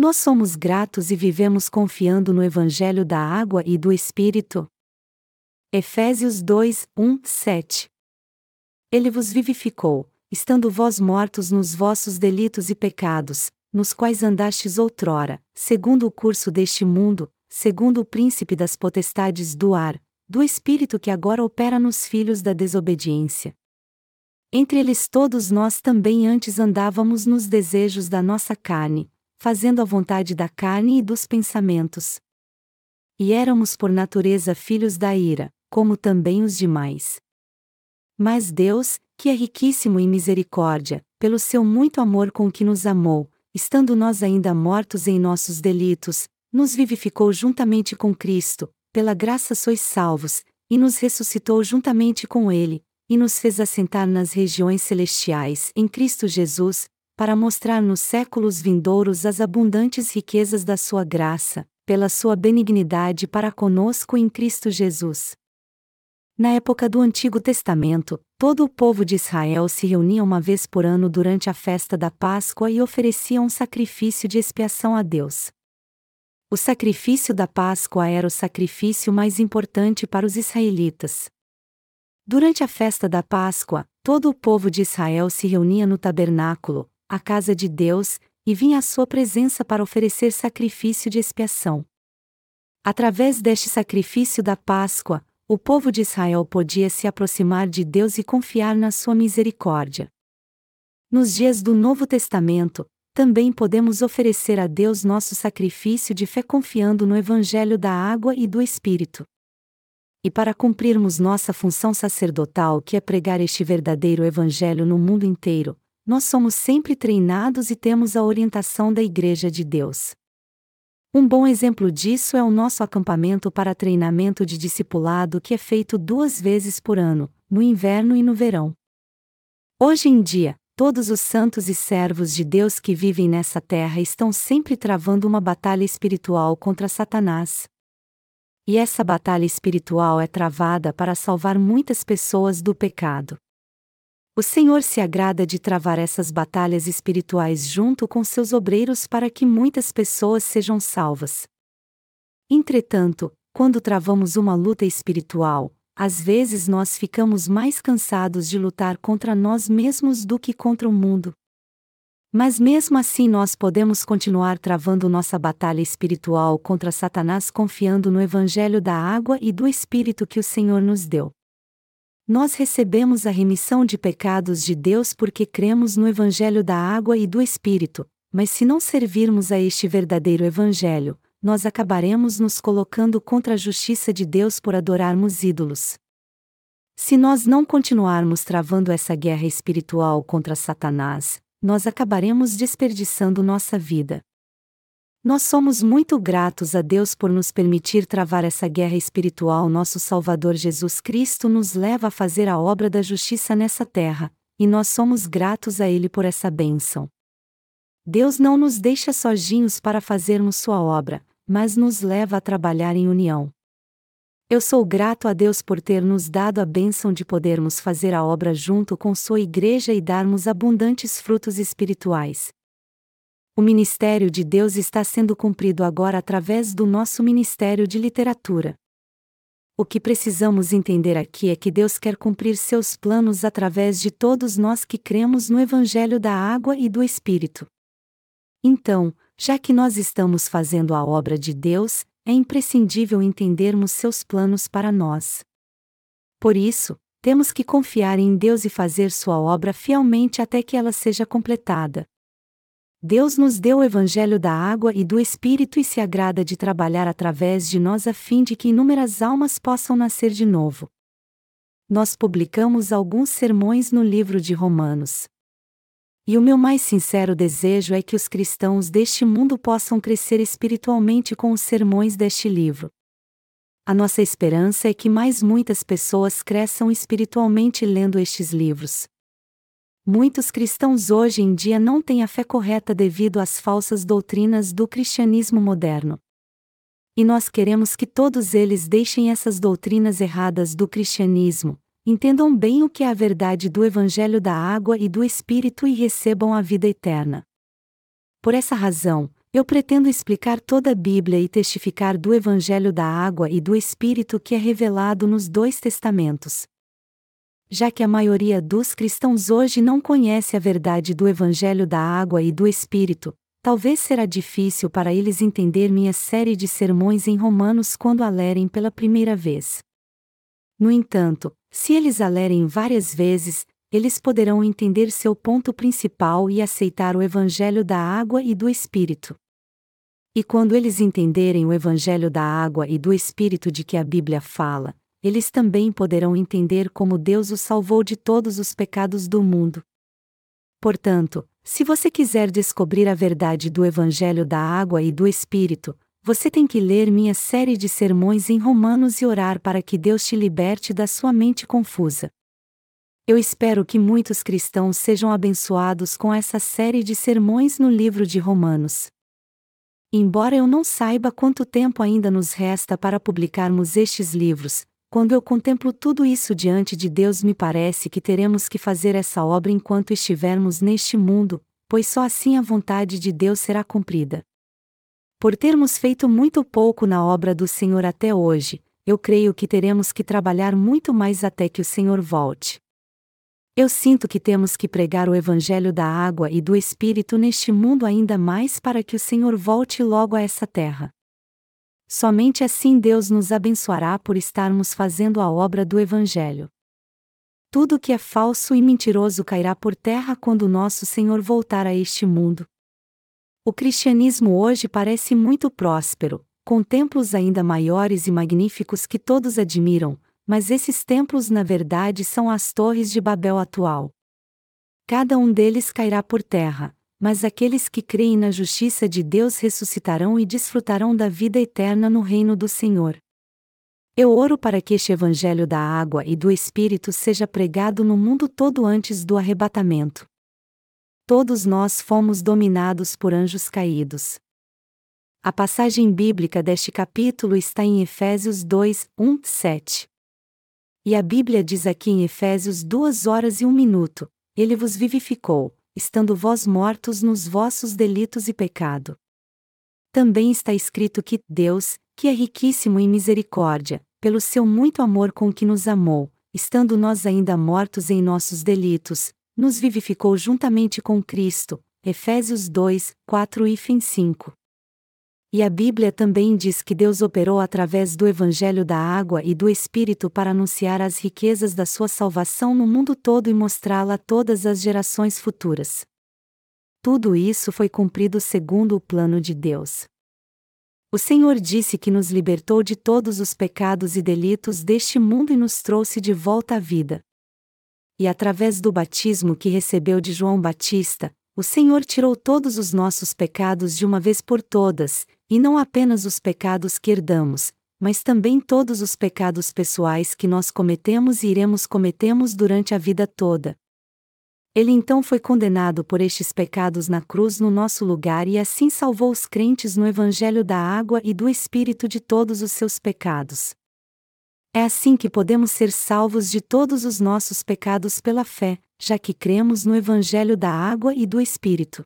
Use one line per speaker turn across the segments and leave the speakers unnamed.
Nós somos gratos e vivemos confiando no Evangelho da água e do Espírito. Efésios 2, 1, 7 Ele vos vivificou, estando vós mortos nos vossos delitos e pecados, nos quais andastes outrora, segundo o curso deste mundo, segundo o príncipe das potestades do ar, do espírito que agora opera nos filhos da desobediência. Entre eles todos nós também antes andávamos nos desejos da nossa carne, fazendo a vontade da carne e dos pensamentos. E éramos por natureza filhos da ira, como também os demais. Mas Deus, que é riquíssimo em misericórdia, pelo seu muito amor com que nos amou, estando nós ainda mortos em nossos delitos, nos vivificou juntamente com Cristo, pela graça sois salvos, e nos ressuscitou juntamente com Ele, e nos fez assentar nas regiões celestiais em Cristo Jesus, para mostrar nos séculos vindouros as abundantes riquezas da Sua graça, pela Sua benignidade para conosco em Cristo Jesus. Na época do Antigo Testamento, todo o povo de Israel se reunia uma vez por ano durante a festa da Páscoa e oferecia um sacrifício de expiação a Deus. O sacrifício da Páscoa era o sacrifício mais importante para os israelitas. Durante a festa da Páscoa, todo o povo de Israel se reunia no tabernáculo, a casa de Deus, e vinha à sua presença para oferecer sacrifício de expiação. Através deste sacrifício da Páscoa, o povo de Israel podia se aproximar de Deus e confiar na sua misericórdia. Nos dias do Novo Testamento, também podemos oferecer a Deus nosso sacrifício de fé confiando no Evangelho da água e do Espírito. E para cumprirmos nossa função sacerdotal, que é pregar este verdadeiro Evangelho no mundo inteiro, nós somos sempre treinados e temos a orientação da Igreja de Deus. Um bom exemplo disso é o nosso acampamento para treinamento de discipulado que é feito duas vezes por ano, no inverno e no verão. Hoje em dia, todos os santos e servos de Deus que vivem nessa terra estão sempre travando uma batalha espiritual contra Satanás. E essa batalha espiritual é travada para salvar muitas pessoas do pecado. O Senhor se agrada de travar essas batalhas espirituais junto com seus obreiros para que muitas pessoas sejam salvas. Entretanto, quando travamos uma luta espiritual, às vezes nós ficamos mais cansados de lutar contra nós mesmos do que contra o mundo. Mas mesmo assim nós podemos continuar travando nossa batalha espiritual contra Satanás confiando no Evangelho da água e do Espírito que o Senhor nos deu. Nós recebemos a remissão de pecados de Deus porque cremos no Evangelho da água e do Espírito, mas se não servirmos a este verdadeiro Evangelho, nós acabaremos nos colocando contra a justiça de Deus por adorarmos ídolos. Se nós não continuarmos travando essa guerra espiritual contra Satanás, nós acabaremos desperdiçando nossa vida. Nós somos muito gratos a Deus por nos permitir travar essa guerra espiritual. Nosso Salvador Jesus Cristo nos leva a fazer a obra da justiça nessa terra, e nós somos gratos a Ele por essa bênção. Deus não nos deixa sozinhos para fazermos Sua obra, mas nos leva a trabalhar em união. Eu sou grato a Deus por ter nos dado a bênção de podermos fazer a obra junto com Sua Igreja e darmos abundantes frutos espirituais o ministério de Deus está sendo cumprido agora através do nosso ministério de literatura. O que precisamos entender aqui é que Deus quer cumprir seus planos através de todos nós que cremos no Evangelho da Água e do Espírito. Então, já que nós estamos fazendo a obra de Deus, é imprescindível entendermos seus planos para nós. Por isso, temos que confiar em Deus e fazer sua obra fielmente até que ela seja completada. Deus nos deu o Evangelho da água e do Espírito e se agrada de trabalhar através de nós a fim de que inúmeras almas possam nascer de novo. Nós publicamos alguns sermões no livro de Romanos. E o meu mais sincero desejo é que os cristãos deste mundo possam crescer espiritualmente com os sermões deste livro. A nossa esperança é que mais muitas pessoas cresçam espiritualmente lendo estes livros. Muitos cristãos hoje em dia não têm a fé correta devido às falsas doutrinas do cristianismo moderno. E nós queremos que todos eles deixem essas doutrinas erradas do cristianismo, entendam bem o que é a verdade do Evangelho da água e do Espírito e recebam a vida eterna. Por essa razão, Eu pretendo explicar toda a Bíblia e testificar do Evangelho da Água e do Espírito que é revelado nos dois testamentos. Já que a maioria dos cristãos hoje não conhece a verdade do Evangelho da Água e do Espírito, talvez será difícil para eles entender minha série de sermões em Romanos quando a lerem pela primeira vez. No entanto, se eles a lerem várias vezes, eles poderão entender seu ponto principal e aceitar o Evangelho da água e do Espírito. E quando eles entenderem o Evangelho da água e do Espírito de que a Bíblia fala, eles também poderão entender como Deus os salvou de todos os pecados do mundo. Portanto, se você quiser descobrir a verdade do Evangelho da água e do Espírito, você tem que ler minha série de sermões em Romanos e orar para que Deus te liberte da sua mente confusa. Eu espero que muitos cristãos sejam abençoados com essa série de sermões no livro de Romanos. Embora eu não saiba quanto tempo ainda nos resta para publicarmos estes livros, quando eu contemplo tudo isso diante de Deus, me parece que teremos que fazer essa obra enquanto estivermos neste mundo, pois só assim a vontade de Deus será cumprida. Por termos feito muito pouco na obra do Senhor até hoje, eu creio que teremos que trabalhar muito mais até que o Senhor volte. Eu sinto que temos que pregar o Evangelho da água e do Espírito neste mundo ainda mais para que o Senhor volte logo a essa terra. Somente assim Deus nos abençoará por estarmos fazendo a obra do Evangelho. Tudo que é falso e mentiroso cairá por terra quando nosso Senhor voltar a este mundo. O cristianismo hoje parece muito próspero, com templos ainda maiores e magníficos que todos admiram, mas esses templos na verdade são as torres de Babel atual. Cada um deles cairá por terra, mas aqueles que creem na justiça de Deus ressuscitarão e desfrutarão da vida eterna no reino do Senhor. Eu oro para que este Evangelho da água e do Espírito seja pregado no mundo todo antes do arrebatamento. Todos nós fomos dominados por anjos caídos. A passagem bíblica deste capítulo está em Efésios 2, 1, 7. E a Bíblia diz aqui em Efésios duas horas e um minuto: Ele vos vivificou, estando vós mortos nos vossos delitos e pecado. Também está escrito que Deus, que é riquíssimo em misericórdia, pelo seu muito amor com que nos amou, estando nós ainda mortos em nossos delitos, nos vivificou juntamente com Cristo. Efésios 2, 4 e 5. E a Bíblia também diz que Deus operou através do Evangelho da Água e do Espírito para anunciar as riquezas da sua salvação no mundo todo e mostrá-la a todas as gerações futuras. Tudo isso foi cumprido segundo o plano de Deus. O Senhor disse que nos libertou de todos os pecados e delitos deste mundo e nos trouxe de volta à vida. E através do batismo que recebeu de João Batista, o Senhor tirou todos os nossos pecados de uma vez por todas, e não apenas os pecados que herdamos, mas também todos os pecados pessoais que nós cometemos e iremos cometemos durante a vida toda. Ele então foi condenado por estes pecados na cruz no nosso lugar e assim salvou os crentes no Evangelho da água e do Espírito de todos os seus pecados. É assim que podemos ser salvos de todos os nossos pecados pela fé, já que cremos no Evangelho da água e do Espírito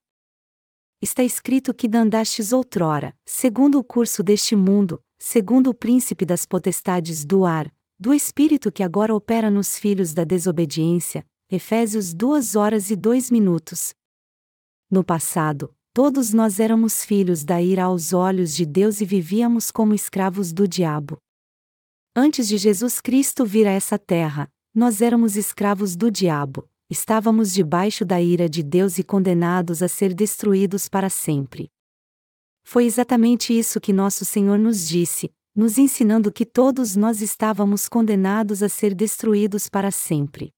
está escrito que dandastes outrora, segundo o curso deste mundo, segundo o príncipe das potestades do ar, do espírito que agora opera nos filhos da desobediência. Efésios 2 horas e 2 minutos. No passado, todos nós éramos filhos da ira aos olhos de Deus e vivíamos como escravos do diabo. Antes de Jesus Cristo vir a essa terra, nós éramos escravos do diabo, estávamos debaixo da ira de Deus e condenados a ser destruídos para sempre. Foi exatamente isso que nosso Senhor nos disse, nos ensinando que todos nós estávamos condenados a ser destruídos para sempre.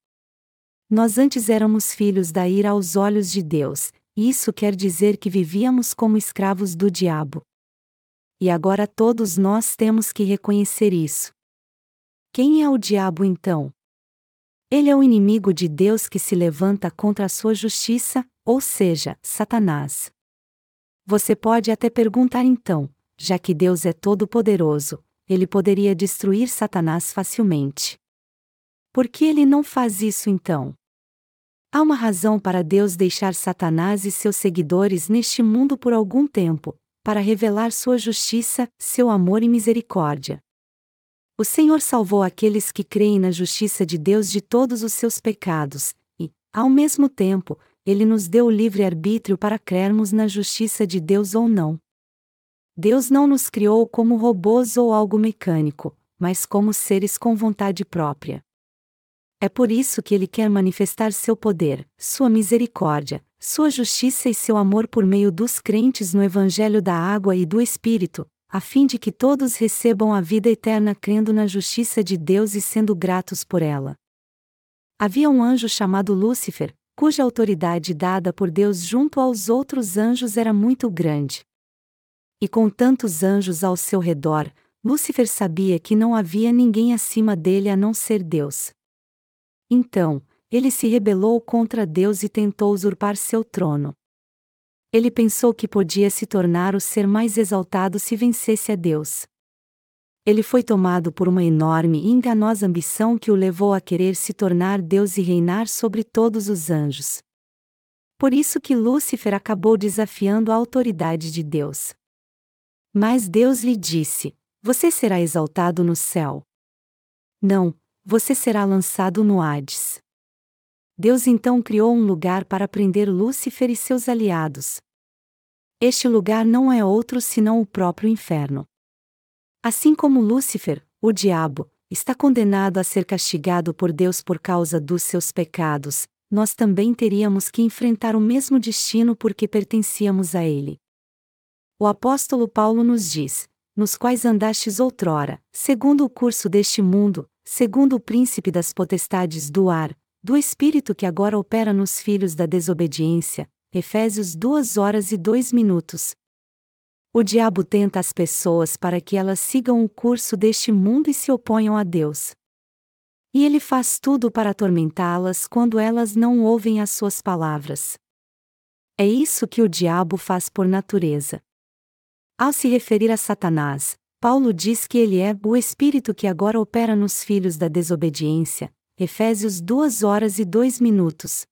Nós antes éramos filhos da ira aos olhos de Deus, e isso quer dizer que vivíamos como escravos do diabo. E agora todos nós temos que reconhecer isso. Quem é o diabo então? Ele é o inimigo de Deus que se levanta contra a sua justiça, ou seja, Satanás. Você pode até perguntar então, já que Deus é todo-poderoso, ele poderia destruir Satanás facilmente. Por que ele não faz isso então? Há uma razão para Deus deixar Satanás e seus seguidores neste mundo por algum tempo, para revelar sua justiça, seu amor e misericórdia. O Senhor salvou aqueles que creem na justiça de Deus de todos os seus pecados, e, ao mesmo tempo, Ele nos deu o livre-arbítrio para crermos na justiça de Deus ou não. Deus não nos criou como robôs ou algo mecânico, mas como seres com vontade própria. É por isso que Ele quer manifestar seu poder, sua misericórdia, sua justiça e seu amor por meio dos crentes no Evangelho da Água e do Espírito, a fim de que todos recebam a vida eterna crendo na justiça de Deus e sendo gratos por ela. Havia um anjo chamado Lúcifer, cuja autoridade dada por Deus junto aos outros anjos era muito grande. E com tantos anjos ao seu redor, Lúcifer sabia que não havia ninguém acima dele a não ser Deus. Então, ele se rebelou contra Deus e tentou usurpar seu trono. Ele pensou que podia se tornar o ser mais exaltado se vencesse a Deus. Ele foi tomado por uma enorme e enganosa ambição que o levou a querer se tornar Deus e reinar sobre todos os anjos. Por isso que Lúcifer acabou desafiando a autoridade de Deus. Mas Deus lhe disse: Você será exaltado no céu. Não, você será lançado no Hades. Deus então criou um lugar para prender Lúcifer e seus aliados. Este lugar não é outro senão o próprio inferno. Assim como Lúcifer, o diabo, está condenado a ser castigado por Deus por causa dos seus pecados, nós também teríamos que enfrentar o mesmo destino porque pertencíamos a ele. O apóstolo Paulo nos diz: nos quais andastes outrora, segundo o curso deste mundo, segundo o príncipe das potestades do ar, do Espírito que agora opera nos filhos da desobediência. Efésios 2 horas e 2 minutos. O diabo tenta as pessoas para que elas sigam o curso deste mundo e se oponham a Deus. E ele faz tudo para atormentá-las quando elas não ouvem as suas palavras. É isso que o diabo faz por natureza. Ao se referir a Satanás, Paulo diz que ele é o espírito que agora opera nos filhos da desobediência, Efésios 2 horas e 2 minutos.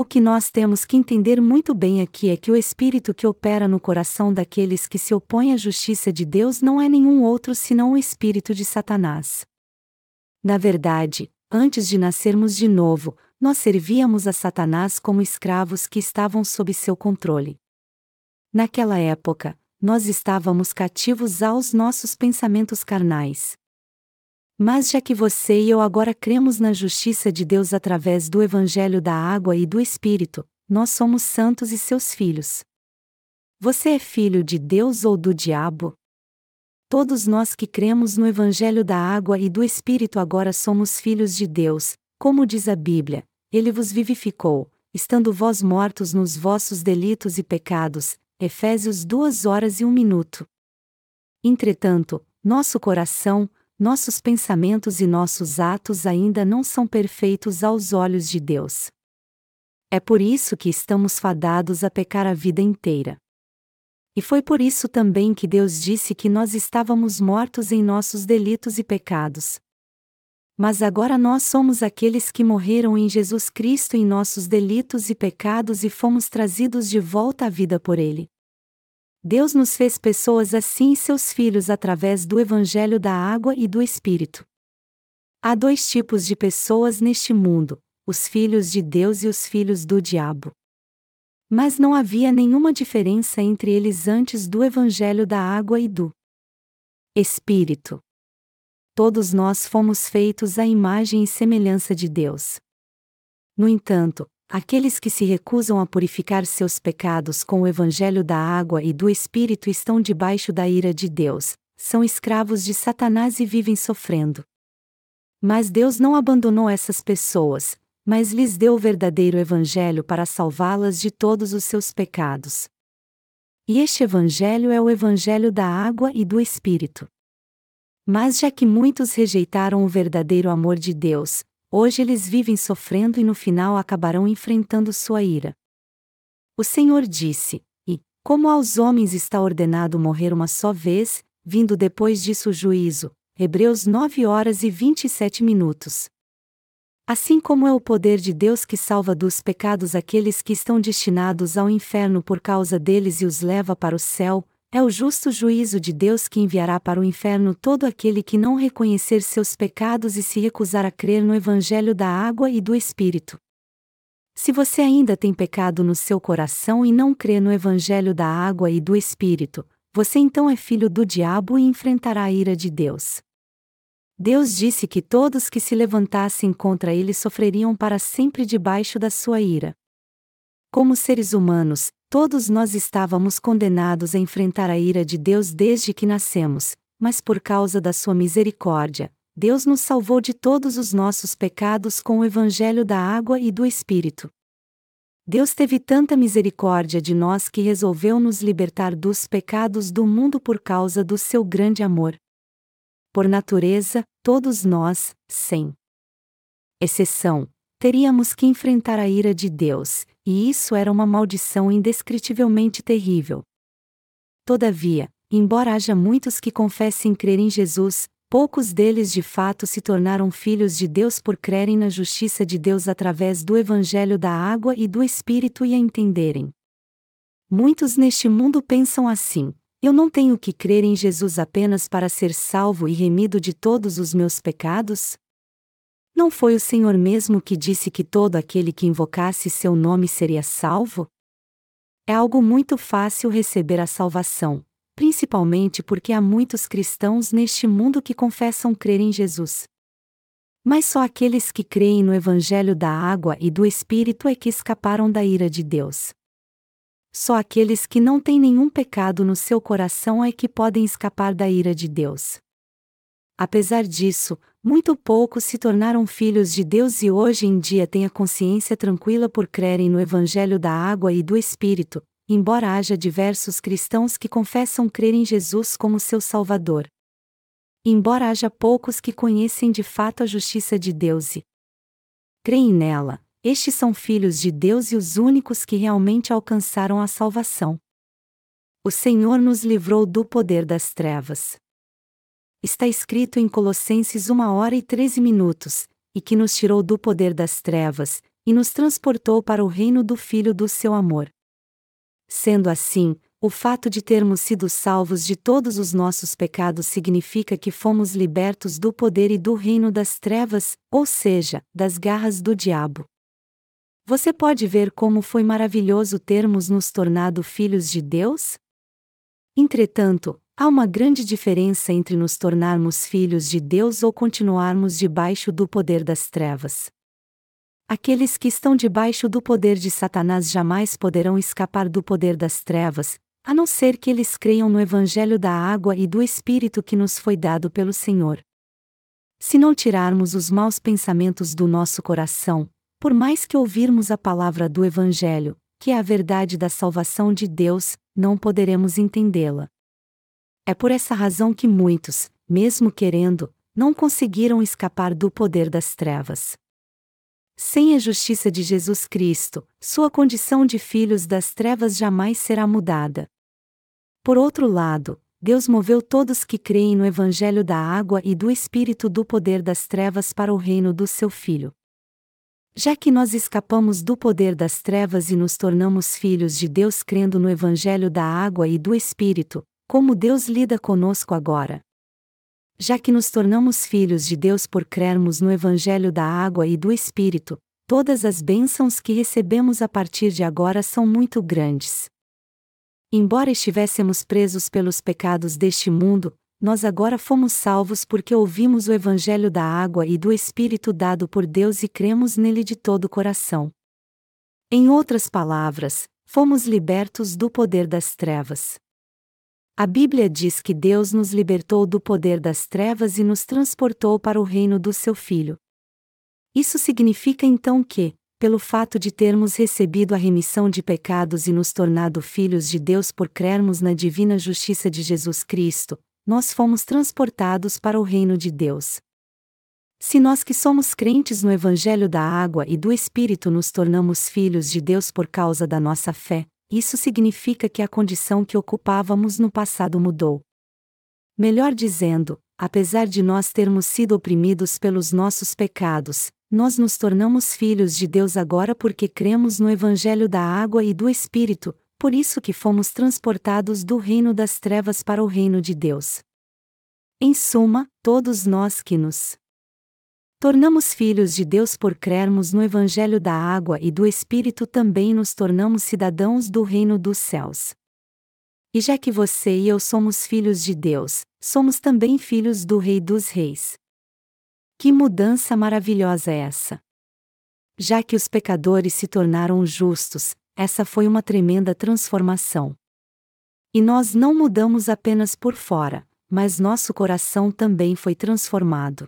O que nós temos que entender muito bem aqui é que o espírito que opera no coração daqueles que se opõem à justiça de Deus não é nenhum outro senão o espírito de Satanás. Na verdade, antes de nascermos de novo, nós servíamos a Satanás como escravos que estavam sob seu controle. Naquela época, nós estávamos cativos aos nossos pensamentos carnais. Mas já que você e eu agora cremos na justiça de Deus através do Evangelho da Água e do Espírito, nós somos santos e seus filhos. Você é filho de Deus ou do diabo? Todos nós que cremos no Evangelho da Água e do Espírito agora somos filhos de Deus, como diz a Bíblia, ele vos vivificou, estando vós mortos nos vossos delitos e pecados. Efésios 2 horas e 1 minuto. Entretanto, nosso coração, nossos pensamentos e nossos atos ainda não são perfeitos aos olhos de Deus. É por isso que estamos fadados a pecar a vida inteira. E foi por isso também que Deus disse que nós estávamos mortos em nossos delitos e pecados. Mas agora nós somos aqueles que morreram em Jesus Cristo em nossos delitos e pecados e fomos trazidos de volta à vida por Ele. Deus nos fez pessoas assim seus filhos através do Evangelho da Água e do Espírito. Há dois tipos de pessoas neste mundo: os filhos de Deus e os filhos do diabo. Mas não havia nenhuma diferença entre eles antes do Evangelho da Água e do Espírito. Todos nós fomos feitos à imagem e semelhança de Deus. No entanto, Aqueles que se recusam a purificar seus pecados com o evangelho da água e do Espírito estão debaixo da ira de Deus, são escravos de Satanás e vivem sofrendo. Mas Deus não abandonou essas pessoas, mas lhes deu o verdadeiro evangelho para salvá-las de todos os seus pecados. E este evangelho é o evangelho da água e do Espírito. Mas já que muitos rejeitaram o verdadeiro amor de Deus, Hoje eles vivem sofrendo e no final acabarão enfrentando sua ira. O Senhor disse: E, como aos homens está ordenado morrer uma só vez, vindo depois disso o juízo. Hebreus 9 horas e 27 minutos. Assim como é o poder de Deus que salva dos pecados aqueles que estão destinados ao inferno por causa deles e os leva para o céu, é o justo juízo de Deus que enviará para o inferno todo aquele que não reconhecer seus pecados e se recusar a crer no Evangelho da água e do Espírito. Se você ainda tem pecado no seu coração e não crê no Evangelho da água e do Espírito, você então é filho do diabo e enfrentará a ira de Deus. Deus disse que todos que se levantassem contra ele sofreriam para sempre debaixo da sua ira. Como seres humanos, todos nós estávamos condenados a enfrentar a ira de Deus desde que nascemos, mas por causa da sua misericórdia, Deus nos salvou de todos os nossos pecados com o evangelho da água e do Espírito. Deus teve tanta misericórdia de nós que resolveu nos libertar dos pecados do mundo por causa do seu grande amor. Por natureza, todos nós, sem exceção, teríamos que enfrentar a ira de Deus, e isso era uma maldição indescritivelmente terrível. Todavia, embora haja muitos que confessem crer em Jesus, poucos deles de fato se tornaram filhos de Deus por crerem na justiça de Deus através do Evangelho da água e do Espírito e a entenderem. Muitos neste mundo pensam assim: eu não tenho que crer em Jesus apenas para ser salvo e remido de todos os meus pecados? Não foi o Senhor mesmo que disse que todo aquele que invocasse seu nome seria salvo? É algo muito fácil receber a salvação, principalmente porque há muitos cristãos neste mundo que confessam crer em Jesus. Mas só aqueles que creem no Evangelho da água e do Espírito é que escaparam da ira de Deus. Só aqueles que não têm nenhum pecado no seu coração é que podem escapar da ira de Deus. Apesar disso, muito poucos se tornaram filhos de Deus e hoje em dia têm a consciência tranquila por crerem no Evangelho da água e do Espírito, embora haja diversos cristãos que confessam crer em Jesus como seu Salvador. Embora haja poucos que conhecem de fato a justiça de Deus e creem nela, estes são filhos de Deus e os únicos que realmente alcançaram a salvação. O Senhor nos livrou do poder das trevas. Está escrito em Colossenses 1 hora e 13 minutos, e que nos tirou do poder das trevas, e nos transportou para o reino do Filho do seu amor. Sendo assim, o fato de termos sido salvos de todos os nossos pecados significa que fomos libertos do poder e do reino das trevas, ou seja, das garras do diabo. Você pode ver como foi maravilhoso termos nos tornado filhos de Deus? Entretanto, há uma grande diferença entre nos tornarmos filhos de Deus ou continuarmos debaixo do poder das trevas. Aqueles que estão debaixo do poder de Satanás jamais poderão escapar do poder das trevas, a não ser que eles creiam no Evangelho da água e do Espírito que nos foi dado pelo Senhor. Se não tirarmos os maus pensamentos do nosso coração, por mais que ouvirmos a palavra do Evangelho, que é a verdade da salvação de Deus, não poderemos entendê-la. É por essa razão que muitos, mesmo querendo, não conseguiram escapar do poder das trevas. Sem a justiça de Jesus Cristo, sua condição de filhos das trevas jamais será mudada. Por outro lado, Deus moveu todos que creem no Evangelho da água e do Espírito do poder das trevas para o reino do seu Filho. Já que nós escapamos do poder das trevas e nos tornamos filhos de Deus crendo no Evangelho da água e do Espírito, como Deus lida conosco agora? Já que nos tornamos filhos de Deus por crermos no Evangelho da água e do Espírito, todas as bênçãos que recebemos a partir de agora são muito grandes. Embora estivéssemos presos pelos pecados deste mundo, nós agora fomos salvos porque ouvimos o Evangelho da água e do Espírito dado por Deus e cremos nele de todo o coração. Em outras palavras, fomos libertos do poder das trevas. A Bíblia diz que Deus nos libertou do poder das trevas e nos transportou para o reino do seu Filho. Isso significa então que, pelo fato de termos recebido a remissão de pecados e nos tornado filhos de Deus por crermos na divina justiça de Jesus Cristo, nós fomos transportados para o reino de Deus. Se nós que somos crentes no Evangelho da Água e do Espírito nos tornamos filhos de Deus por causa da nossa fé, isso significa que a condição que ocupávamos no passado mudou. Melhor dizendo, apesar de nós termos sido oprimidos pelos nossos pecados, nós nos tornamos filhos de Deus agora porque cremos no Evangelho da água e do Espírito, por isso que fomos transportados do reino das trevas para o reino de Deus. Em suma, todos nós que nos tornamos filhos de Deus por crermos no Evangelho da água e do Espírito também nos tornamos cidadãos do reino dos céus. E já que você e eu somos filhos de Deus, somos também filhos do Rei dos Reis. Que mudança maravilhosa é essa! Já que os pecadores se tornaram justos, essa foi uma tremenda transformação. E nós não mudamos apenas por fora, mas nosso coração também foi transformado.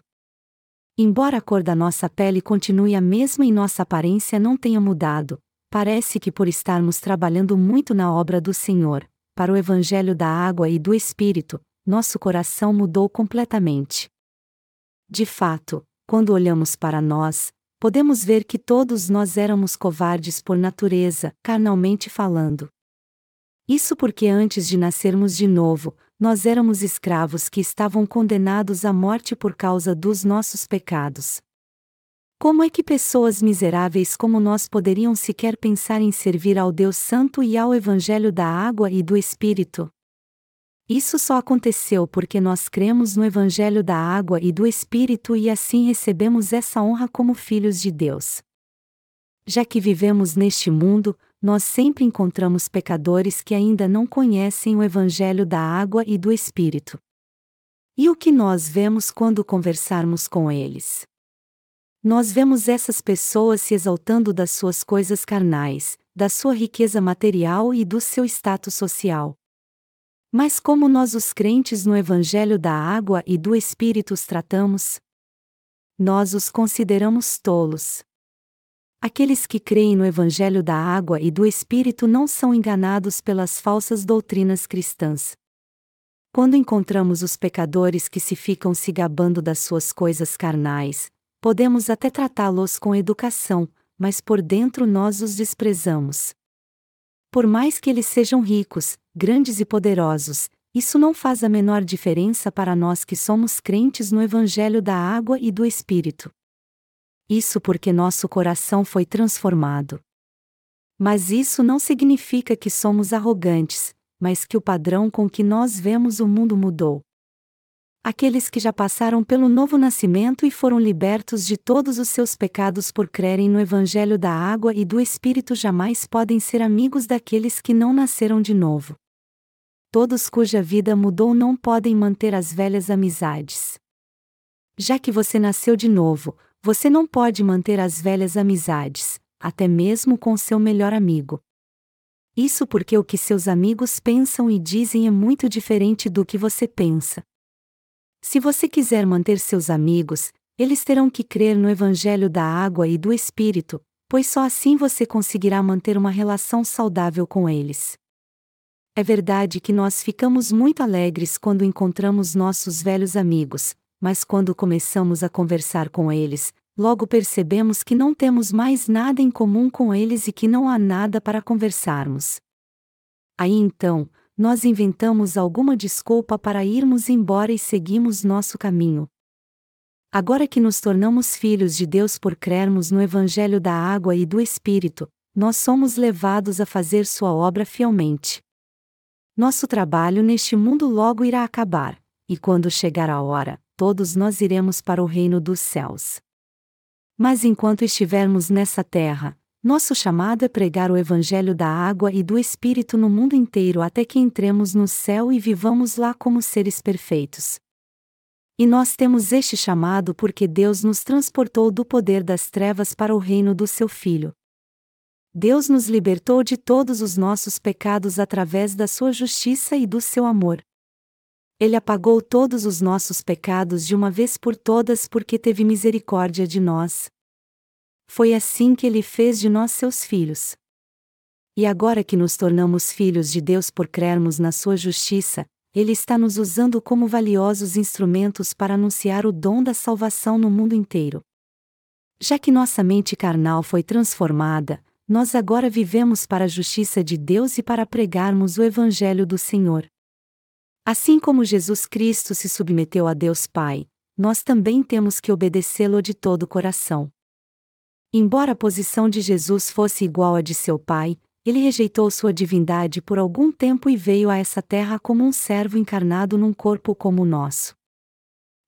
Embora a cor da nossa pele continue a mesma e nossa aparência não tenha mudado, parece que por estarmos trabalhando muito na obra do Senhor, para o Evangelho da água e do Espírito, nosso coração mudou completamente. De fato, quando olhamos para nós, podemos ver que todos nós éramos covardes por natureza, carnalmente falando. Isso porque antes de nascermos de novo, nós éramos escravos que estavam condenados à morte por causa dos nossos pecados. Como é que pessoas miseráveis como nós poderiam sequer pensar em servir ao Deus Santo e ao Evangelho da água e do Espírito? Isso só aconteceu porque nós cremos no Evangelho da água e do Espírito e assim recebemos essa honra como filhos de Deus. Já que vivemos neste mundo, nós sempre encontramos pecadores que ainda não conhecem o Evangelho da água e do Espírito. E o que nós vemos quando conversarmos com eles? Nós vemos essas pessoas se exaltando das suas coisas carnais, da sua riqueza material e do seu status social. Mas como nós os crentes no Evangelho da água e do Espírito os tratamos? Nós os consideramos tolos. Aqueles que creem no Evangelho da água e do Espírito não são enganados pelas falsas doutrinas cristãs. Quando encontramos os pecadores que se ficam se gabando das suas coisas carnais, podemos até tratá-los com educação, mas por dentro nós os desprezamos. Por mais que eles sejam ricos, grandes e poderosos, isso não faz a menor diferença para nós que somos crentes no Evangelho da água e do Espírito. Isso porque nosso coração foi transformado. Mas isso não significa que somos arrogantes, mas que o padrão com que nós vemos o mundo mudou. Aqueles que já passaram pelo novo nascimento e foram libertos de todos os seus pecados por crerem no Evangelho da água e do Espírito jamais podem ser amigos daqueles que não nasceram de novo. Todos cuja vida mudou não podem manter as velhas amizades. Já que você nasceu de novo, você não pode manter as velhas amizades, até mesmo com seu melhor amigo. Isso porque o que seus amigos pensam e dizem é muito diferente do que você pensa. Se você quiser manter seus amigos, eles terão que crer no Evangelho da água e do Espírito, pois só assim você conseguirá manter uma relação saudável com eles. É verdade que nós ficamos muito alegres quando encontramos nossos velhos amigos, mas quando começamos a conversar com eles, logo percebemos que não temos mais nada em comum com eles e que não há nada para conversarmos. Aí então, nós inventamos alguma desculpa para irmos embora e seguimos nosso caminho. Agora que nos tornamos filhos de Deus por crermos no Evangelho da água e do Espírito, nós somos levados a fazer Sua obra fielmente. Nosso trabalho neste mundo logo irá acabar, e quando chegar a hora, todos nós iremos para o reino dos céus. Mas enquanto estivermos nessa terra, nosso chamado é pregar o Evangelho da água e do Espírito no mundo inteiro até que entremos no céu e vivamos lá como seres perfeitos. E nós temos este chamado porque Deus nos transportou do poder das trevas para o reino do seu Filho. Deus nos libertou de todos os nossos pecados através da sua justiça e do seu amor. Ele apagou todos os nossos pecados de uma vez por todas porque teve misericórdia de nós. Foi assim que ele fez de nós seus filhos. E agora que nos tornamos filhos de Deus por crermos na sua justiça, ele está nos usando como valiosos instrumentos para anunciar o dom da salvação no mundo inteiro. Já que nossa mente carnal foi transformada, nós agora vivemos para a justiça de Deus e para pregarmos o Evangelho do Senhor. Assim como Jesus Cristo se submeteu a Deus Pai, nós também temos que obedecê-lo de todo o coração. Embora a posição de Jesus fosse igual à de seu Pai, ele rejeitou sua divindade por algum tempo e veio a essa terra como um servo encarnado num corpo como o nosso.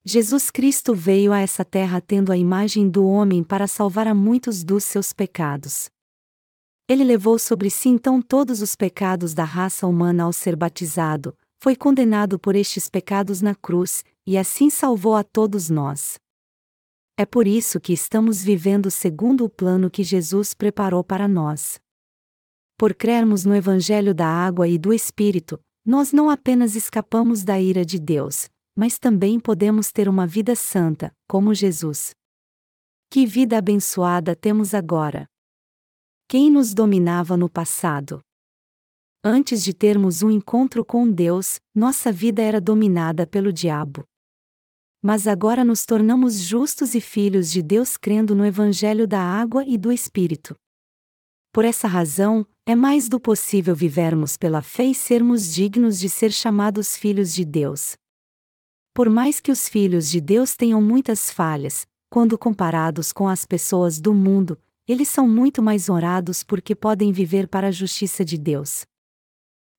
Jesus Cristo veio a essa terra tendo a imagem do homem para salvar a muitos dos seus pecados. Ele levou sobre si então todos os pecados da raça humana ao ser batizado, foi condenado por estes pecados na cruz, e assim salvou a todos nós. É por isso que estamos vivendo segundo o plano que Jesus preparou para nós. Por crermos no Evangelho da Água e do Espírito, nós não apenas escapamos da ira de Deus, mas também podemos ter uma vida santa, como Jesus. Que vida abençoada temos agora! Quem nos dominava no passado? Antes de termos um encontro com Deus, nossa vida era dominada pelo diabo. Mas agora nos tornamos justos e filhos de Deus crendo no Evangelho da Água e do Espírito. Por essa razão, é mais do possível vivermos pela fé e sermos dignos de ser chamados filhos de Deus. Por mais que os filhos de Deus tenham muitas falhas, quando comparados com as pessoas do mundo, eles são muito mais honrados porque podem viver para a justiça de Deus.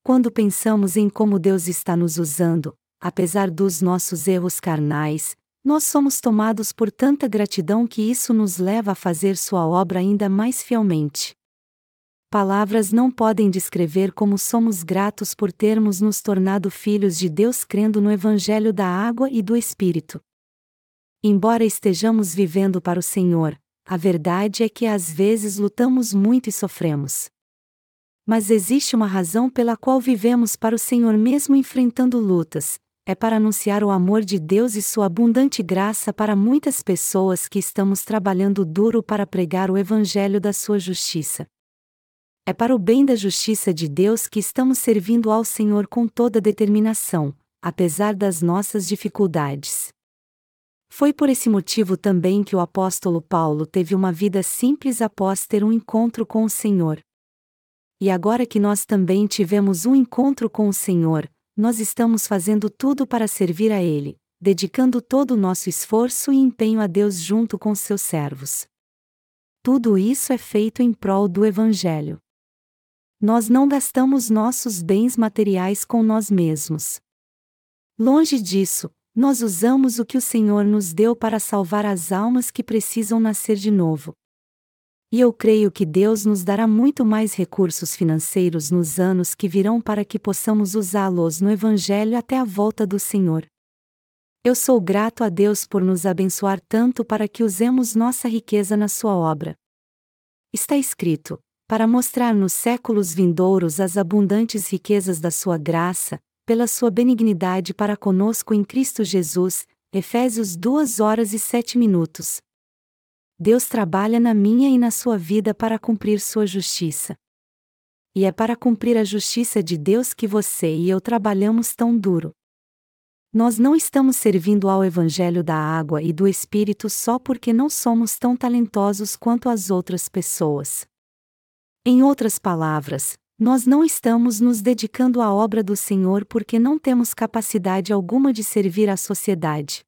Quando pensamos em como Deus está nos usando, apesar dos nossos erros carnais, nós somos tomados por tanta gratidão que isso nos leva a fazer Sua obra ainda mais fielmente. Palavras não podem descrever como somos gratos por termos nos tornado filhos de Deus crendo no Evangelho da água e do Espírito. Embora estejamos vivendo para o Senhor, a verdade é que às vezes lutamos muito e sofremos. Mas existe uma razão pela qual vivemos para o Senhor mesmo enfrentando lutas, é para anunciar o amor de Deus e sua abundante graça para muitas pessoas que estamos trabalhando duro para pregar o Evangelho da sua justiça. É para o bem da justiça de Deus que estamos servindo ao Senhor com toda determinação, apesar das nossas dificuldades. Foi por esse motivo também que o apóstolo Paulo teve uma vida simples após ter um encontro com o Senhor. E agora que nós também tivemos um encontro com o Senhor, nós estamos fazendo tudo para servir a Ele, dedicando todo o nosso esforço e empenho a Deus junto com seus servos. Tudo isso é feito em prol do Evangelho nós não gastamos nossos bens materiais com nós mesmos. Longe disso, nós usamos o que o Senhor nos deu para salvar as almas que precisam nascer de novo. E eu creio que Deus nos dará muito mais recursos financeiros nos anos que virão para que possamos usá-los no Evangelho até a volta do Senhor. Eu sou grato a Deus por nos abençoar tanto para que usemos nossa riqueza na Sua obra. Está escrito: para mostrar nos séculos vindouros as abundantes riquezas da sua graça, pela sua benignidade para conosco em Cristo Jesus. Efésios 2 horas e 7 minutos. Deus trabalha na minha e na sua vida para cumprir sua justiça. E é para cumprir a justiça de Deus que você e eu trabalhamos tão duro. Nós não estamos servindo ao Evangelho da água e do Espírito só porque não somos tão talentosos quanto as outras pessoas. Em outras palavras, nós não estamos nos dedicando à obra do Senhor porque não temos capacidade alguma de servir à sociedade.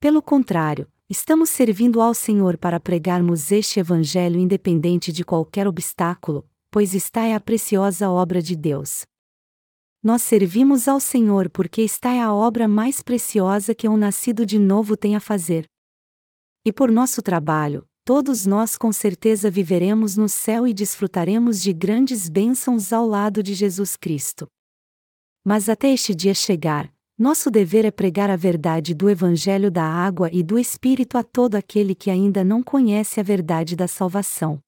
Pelo contrário, estamos servindo ao Senhor para pregarmos este Evangelho independente de qualquer obstáculo, pois está é a preciosa obra de Deus. Nós servimos ao Senhor porque está é a obra mais preciosa que um nascido de novo tem a fazer. E por nosso trabalho, todos nós com certeza viveremos no céu e desfrutaremos de grandes bênçãos ao lado de Jesus Cristo. Mas até este dia chegar, nosso dever é pregar a verdade do Evangelho da água e do Espírito a todo aquele que ainda não conhece a verdade da salvação.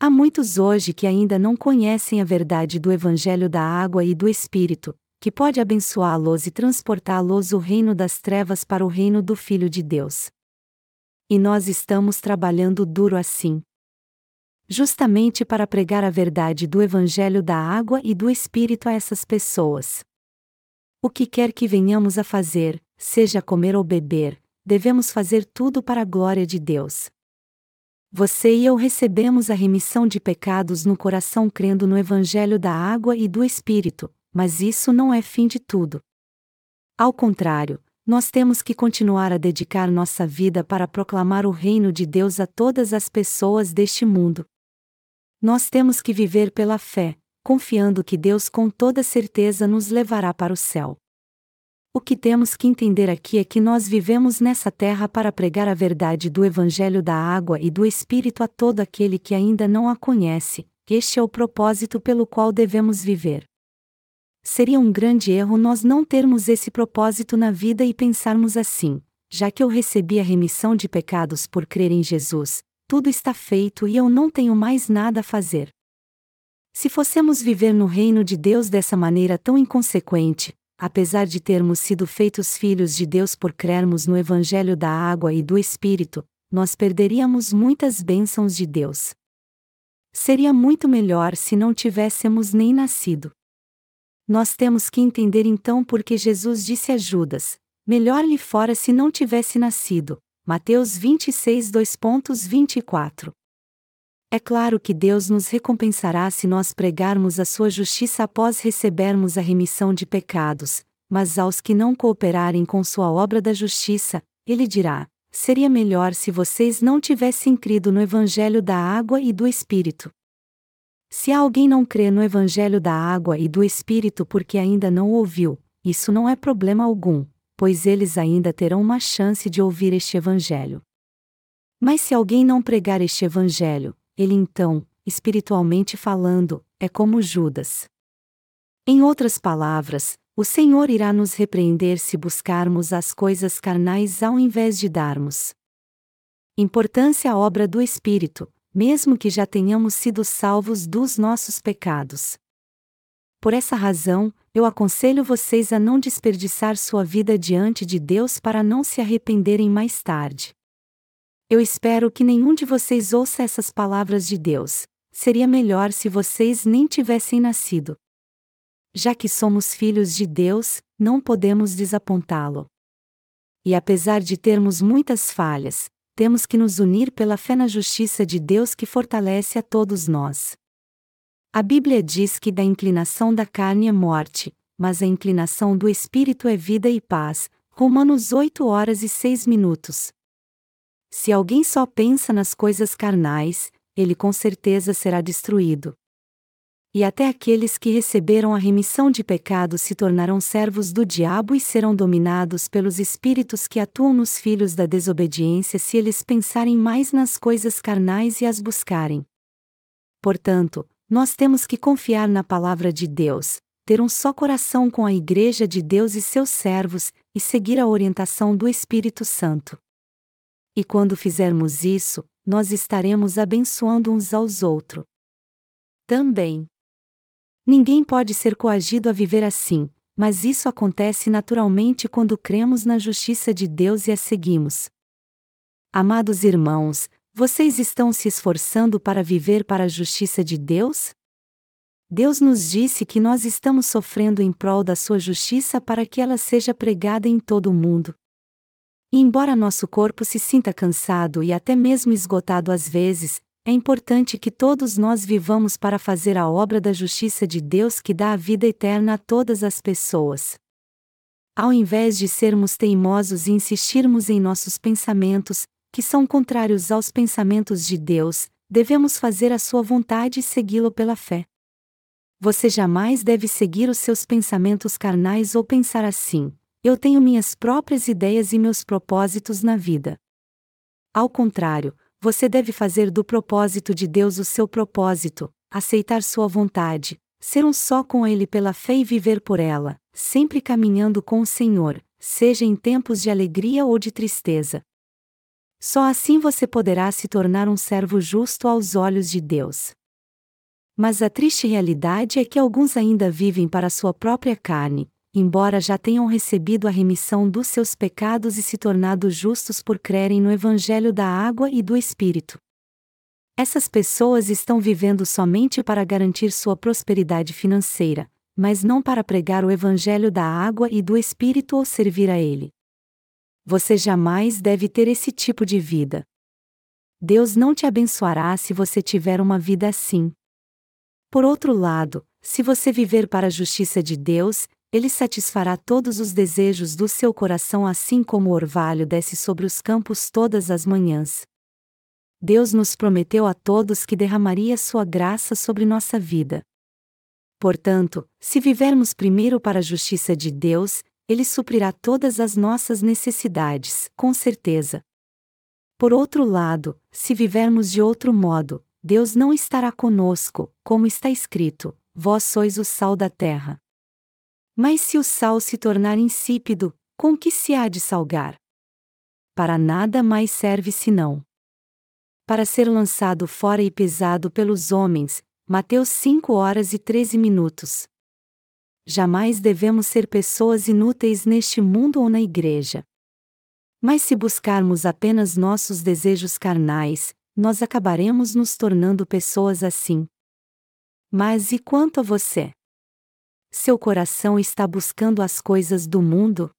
Há muitos hoje que ainda não conhecem a verdade do Evangelho da água e do Espírito, que pode abençoá-los e transportá-los o reino das trevas para o reino do Filho de Deus. E nós estamos trabalhando duro assim. Justamente para pregar a verdade do Evangelho da água e do Espírito a essas pessoas. O que quer que venhamos a fazer, seja comer ou beber, devemos fazer tudo para a glória de Deus. Você e eu recebemos a remissão de pecados no coração crendo no Evangelho da água e do Espírito, mas isso não é fim de tudo. Ao contrário, nós temos que continuar a dedicar nossa vida para proclamar o reino de Deus a todas as pessoas deste mundo. Nós temos que viver pela fé, confiando que Deus com toda certeza nos levará para o céu. O que temos que entender aqui é que nós vivemos nessa terra para pregar a verdade do Evangelho da água e do Espírito a todo aquele que ainda não a conhece, este é o propósito pelo qual devemos viver. Seria um grande erro nós não termos esse propósito na vida e pensarmos assim: já que eu recebi a remissão de pecados por crer em Jesus, tudo está feito e eu não tenho mais nada a fazer. Se fossemos viver no reino de Deus dessa maneira tão inconsequente, apesar de termos sido feitos filhos de Deus por crermos no Evangelho da água e do Espírito, nós perderíamos muitas bênçãos de Deus. Seria muito melhor se não tivéssemos nem nascido. Nós temos que entender então por que Jesus disse a Judas: melhor lhe fora se não tivesse nascido. Mateus 26, 2.24. É claro que Deus nos recompensará se nós pregarmos a sua justiça após recebermos a remissão de pecados, mas aos que não cooperarem com sua obra da justiça, ele dirá: seria melhor se vocês não tivessem crido no Evangelho da água e do Espírito. Se alguém não crê no Evangelho da água e do Espírito porque ainda não ouviu, isso não é problema algum, pois eles ainda terão uma chance de ouvir este Evangelho. Mas se alguém não pregar este Evangelho, ele então, espiritualmente falando, é como Judas. Em outras palavras, o Senhor irá nos repreender se buscarmos as coisas carnais ao invés de darmos importância à obra do Espírito, mesmo que já tenhamos sido salvos dos nossos pecados. Por essa razão, eu aconselho vocês a não desperdiçar sua vida diante de Deus para não se arrependerem mais tarde. Eu espero que nenhum de vocês ouça essas palavras de Deus. Seria melhor se vocês nem tivessem nascido já que somos filhos de Deus, não podemos desapontá-lo. E apesar de termos muitas falhas, temos que nos unir pela fé na justiça de Deus que fortalece a todos nós. A Bíblia diz que da inclinação da carne é morte, mas a inclinação do espírito é vida e paz. Romanos 8 horas e 6 minutos. Se alguém só pensa nas coisas carnais, ele com certeza será destruído e até aqueles que receberam a remissão de pecados se tornarão servos do diabo e serão dominados pelos espíritos que atuam nos filhos da desobediência se eles pensarem mais nas coisas carnais e as buscarem. Portanto, nós temos que confiar na palavra de Deus, ter um só coração com a Igreja de Deus e seus servos, e seguir a orientação do Espírito Santo. E quando fizermos isso, nós estaremos abençoando uns aos outros. Também, Ninguém pode ser coagido a viver assim, mas isso acontece naturalmente quando cremos na justiça de Deus e a seguimos. Amados irmãos, vocês estão se esforçando para viver para a justiça de Deus? Deus nos disse que nós estamos sofrendo em prol da sua justiça para que ela seja pregada em todo o mundo. E embora nosso corpo se sinta cansado e até mesmo esgotado às vezes, é importante que todos nós vivamos para fazer a obra da justiça de Deus que dá a vida eterna a todas as pessoas. Ao invés de sermos teimosos e insistirmos em nossos pensamentos, que são contrários aos pensamentos de Deus, devemos fazer a sua vontade e segui-lo pela fé. Você jamais deve seguir os seus pensamentos carnais ou pensar assim: eu tenho minhas próprias ideias e meus propósitos na vida. Ao contrário, você deve fazer do propósito de Deus o seu propósito, aceitar sua vontade, ser um só com Ele pela fé e viver por ela, sempre caminhando com o Senhor, seja em tempos de alegria ou de tristeza. Só assim você poderá se tornar um servo justo aos olhos de Deus. Mas a triste realidade é que alguns ainda vivem para sua própria carne, embora já tenham recebido a remissão dos seus pecados e se tornado justos por crerem no Evangelho da água e do Espírito. Essas pessoas estão vivendo somente para garantir sua prosperidade financeira, mas não para pregar o Evangelho da água e do Espírito ou servir a Ele. Você jamais deve ter esse tipo de vida. Deus não te abençoará se você tiver uma vida assim. Por outro lado, se você viver para a justiça de Deus, ele satisfará todos os desejos do seu coração assim como o orvalho desce sobre os campos todas as manhãs. Deus nos prometeu a todos que derramaria sua graça sobre nossa vida. Portanto, se vivermos primeiro para a justiça de Deus, Ele suprirá todas as nossas necessidades, com certeza. Por outro lado, se vivermos de outro modo, Deus não estará conosco, como está escrito: Vós sois o sal da terra. Mas se o sal se tornar insípido, com que se há de salgar? Para nada mais serve senão para ser lançado fora e pesado pelos homens. Mateus 5 horas e 13 minutos. Jamais devemos ser pessoas inúteis neste mundo ou na igreja. Mas se buscarmos apenas nossos desejos carnais, nós acabaremos nos tornando pessoas assim. Mas e quanto a você? Seu coração está buscando as coisas do mundo?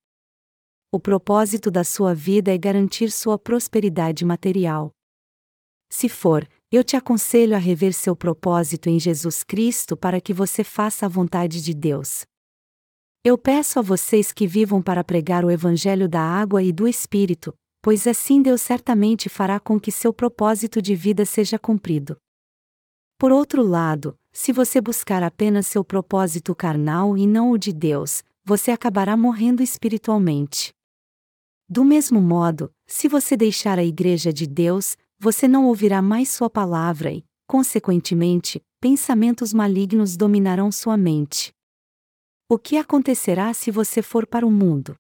O propósito da sua vida é garantir sua prosperidade material. Se for, eu te aconselho a rever seu propósito em Jesus Cristo para que você faça a vontade de Deus. Eu peço a vocês que vivam para pregar o Evangelho da água e do Espírito, pois assim Deus certamente fará com que seu propósito de vida seja cumprido. Por outro lado, se você buscar apenas seu propósito carnal e não o de Deus, você acabará morrendo espiritualmente. Do mesmo modo, se você deixar a Igreja de Deus, você não ouvirá mais sua palavra e, consequentemente, pensamentos malignos dominarão sua mente. O que acontecerá se você for para o mundo?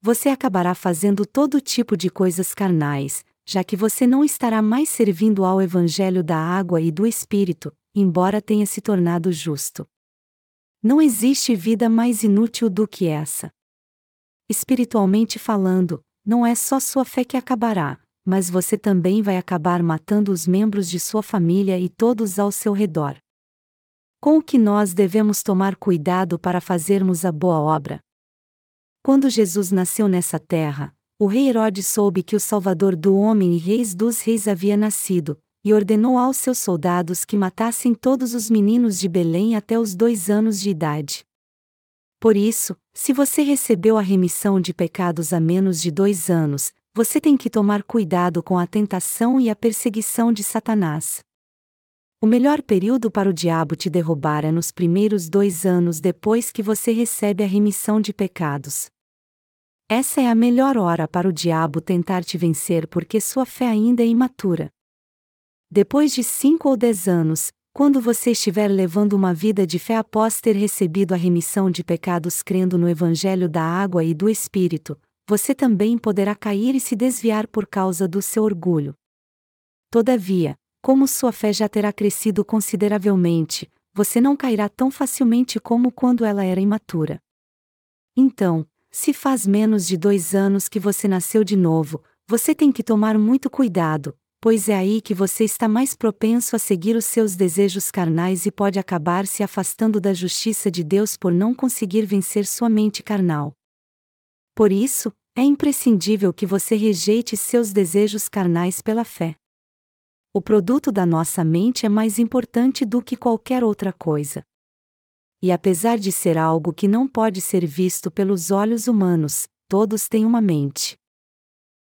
Você acabará fazendo todo tipo de coisas carnais, já que você não estará mais servindo ao Evangelho da água e do Espírito, embora tenha se tornado justo. Não existe vida mais inútil do que essa. Espiritualmente falando, não é só sua fé que acabará, mas você também vai acabar matando os membros de sua família e todos ao seu redor. Com o que nós devemos tomar cuidado para fazermos a boa obra? Quando Jesus nasceu nessa terra, o rei Herodes soube que o Salvador do homem e reis dos reis havia nascido, e ordenou aos seus soldados que matassem todos os meninos de Belém até os dois anos de idade. Por isso, se você recebeu a remissão de pecados a menos de dois anos, você tem que tomar cuidado com a tentação e a perseguição de Satanás. O melhor período para o diabo te derrubar é nos primeiros dois anos depois que você recebe a remissão de pecados. Essa é a melhor hora para o diabo tentar te vencer porque sua fé ainda é imatura. Depois de cinco ou dez anos, quando você estiver levando uma vida de fé após ter recebido a remissão de pecados crendo no Evangelho da água e do Espírito, você também poderá cair e se desviar por causa do seu orgulho. Todavia, como sua fé já terá crescido consideravelmente, você não cairá tão facilmente como quando ela era imatura. Então, se faz menos de dois anos que você nasceu de novo, você tem que tomar muito cuidado, pois é aí que você está mais propenso a seguir os seus desejos carnais e pode acabar se afastando da justiça de Deus por não conseguir vencer sua mente carnal. Por isso, é imprescindível que você rejeite seus desejos carnais pela fé. O produto da nossa mente é mais importante do que qualquer outra coisa. E apesar de ser algo que não pode ser visto pelos olhos humanos, todos têm uma mente.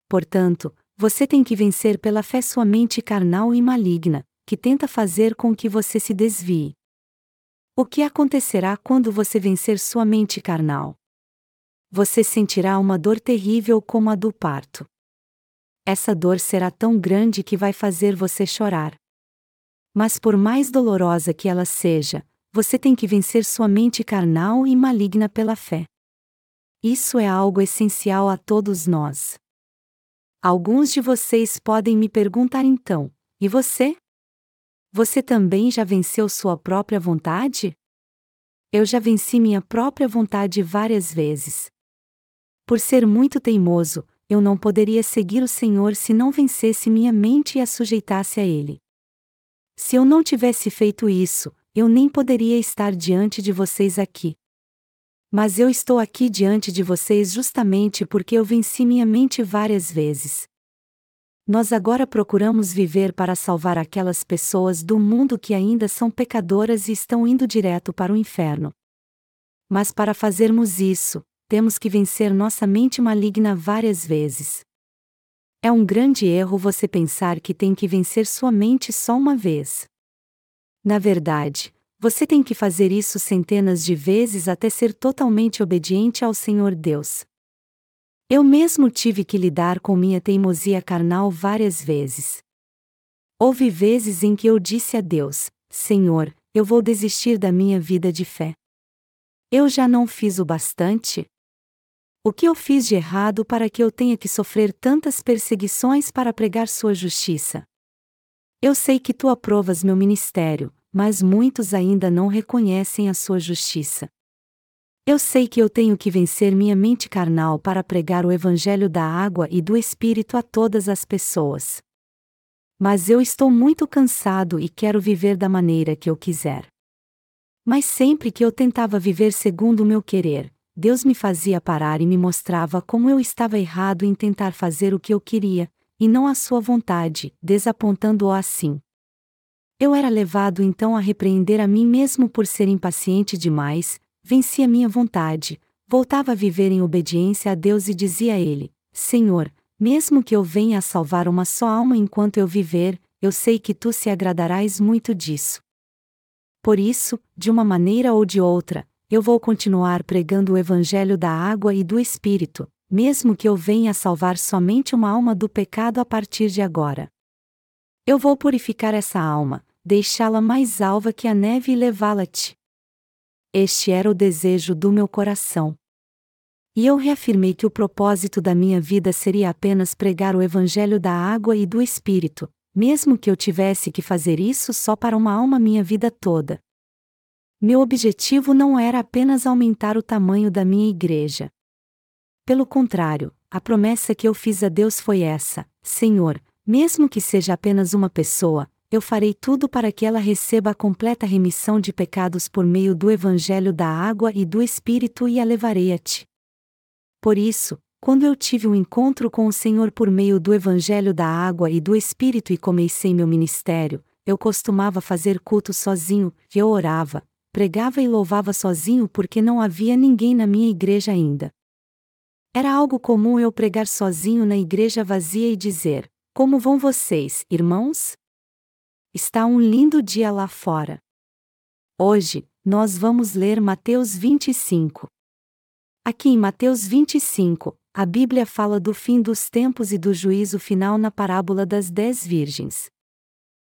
Portanto, você tem que vencer pela fé sua mente carnal e maligna, que tenta fazer com que você se desvie. O que acontecerá quando você vencer sua mente carnal? você sentirá uma dor terrível como a do parto. Essa dor será tão grande que vai fazer você chorar. Mas por mais dolorosa que ela seja, você tem que vencer sua mente carnal e maligna pela fé. Isso é algo essencial a todos nós. Alguns de vocês podem me perguntar então: e você? Você também já venceu sua própria vontade? Eu já venci minha própria vontade várias vezes. Por ser muito teimoso, eu não poderia seguir o Senhor se não vencesse minha mente e a sujeitasse a Ele. Se eu não tivesse feito isso, eu nem poderia estar diante de vocês aqui. Mas eu estou aqui diante de vocês justamente porque eu venci minha mente várias vezes. Nós agora procuramos viver para salvar aquelas pessoas do mundo que ainda são pecadoras e estão indo direto para o inferno. Mas para fazermos isso, temos que vencer nossa mente maligna várias vezes. É um grande erro você pensar que tem que vencer sua mente só uma vez. Na verdade, você tem que fazer isso centenas de vezes até ser totalmente obediente ao Senhor Deus. Eu mesmo tive que lidar com minha teimosia carnal várias vezes. Houve vezes em que eu disse a Deus: Senhor, eu vou desistir da minha vida de fé. Eu já não fiz o bastante? O que eu fiz de errado para que eu tenha que sofrer tantas perseguições para pregar sua justiça? Eu sei que tu aprovas meu ministério, mas muitos ainda não reconhecem a sua justiça. Eu sei que eu tenho que vencer minha mente carnal para pregar o Evangelho da água e do Espírito a todas as pessoas. Mas eu estou muito cansado e quero viver da maneira que eu quiser. Mas sempre que eu tentava viver segundo o meu querer, Deus me fazia parar e me mostrava como eu estava errado em tentar fazer o que eu queria, e não a sua vontade, desapontando-o assim. Eu era levado então a repreender a mim mesmo por ser impaciente demais, venci a minha vontade, voltava a viver em obediência a Deus e dizia a Ele: Senhor, mesmo que eu venha a salvar uma só alma enquanto eu viver, eu sei que tu se agradarás muito disso. Por isso, de uma maneira ou de outra, eu vou continuar pregando o Evangelho da água e do Espírito, mesmo que eu venha salvar somente uma alma do pecado a partir de agora. Eu vou purificar essa alma, deixá-la mais alva que a neve e levá-la-te. Este era o desejo do meu coração. E eu reafirmei que o propósito da minha vida seria apenas pregar o Evangelho da água e do Espírito, mesmo que eu tivesse que fazer isso só para uma alma minha vida toda. Meu objetivo não era apenas aumentar o tamanho da minha igreja. Pelo contrário, a promessa que eu fiz a Deus foi essa: Senhor, mesmo que seja apenas uma pessoa, eu farei tudo para que ela receba a completa remissão de pecados por meio do Evangelho da água e do Espírito e a levarei a ti. Por isso, quando eu tive um encontro com o Senhor por meio do Evangelho da água e do Espírito e comecei meu ministério, eu costumava fazer culto sozinho, eu orava, pregava e louvava sozinho porque não havia ninguém na minha igreja ainda. Era algo comum eu pregar sozinho na igreja vazia e dizer: Como vão vocês, irmãos? Está um lindo dia lá fora. Hoje, nós vamos ler Mateus 25. Aqui em Mateus 25, a Bíblia fala do fim dos tempos e do juízo final na parábola das dez virgens.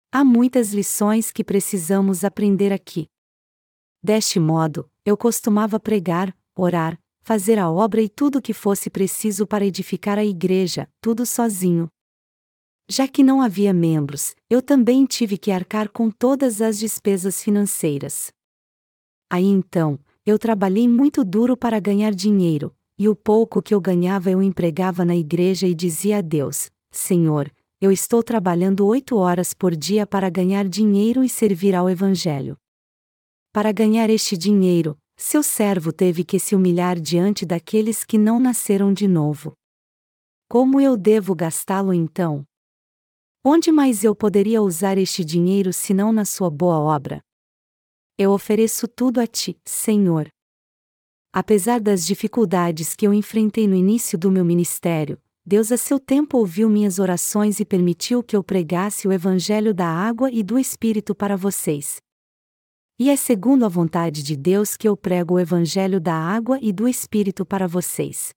Há muitas lições que precisamos aprender aqui. Deste modo, eu costumava pregar, orar, fazer a obra e tudo o que fosse preciso para edificar a igreja, tudo sozinho, já que não havia membros, eu também tive que arcar com todas as despesas financeiras. Aí então, eu trabalhei muito duro para ganhar dinheiro, e o pouco que eu ganhava eu empregava na igreja e dizia a Deus: Senhor, eu estou trabalhando oito horas por dia para ganhar dinheiro e servir ao Evangelho. Para ganhar este dinheiro, seu servo teve que se humilhar diante daqueles que não nasceram de novo. Como eu devo gastá-lo então? Onde mais eu poderia usar este dinheiro senão na sua boa obra? Eu ofereço tudo a ti, Senhor. Apesar das dificuldades que eu enfrentei no início do meu ministério, Deus a seu tempo ouviu minhas orações e permitiu que eu pregasse o Evangelho da água e do Espírito para vocês. E é segundo a vontade de Deus que eu prego o Evangelho da água e do Espírito para vocês.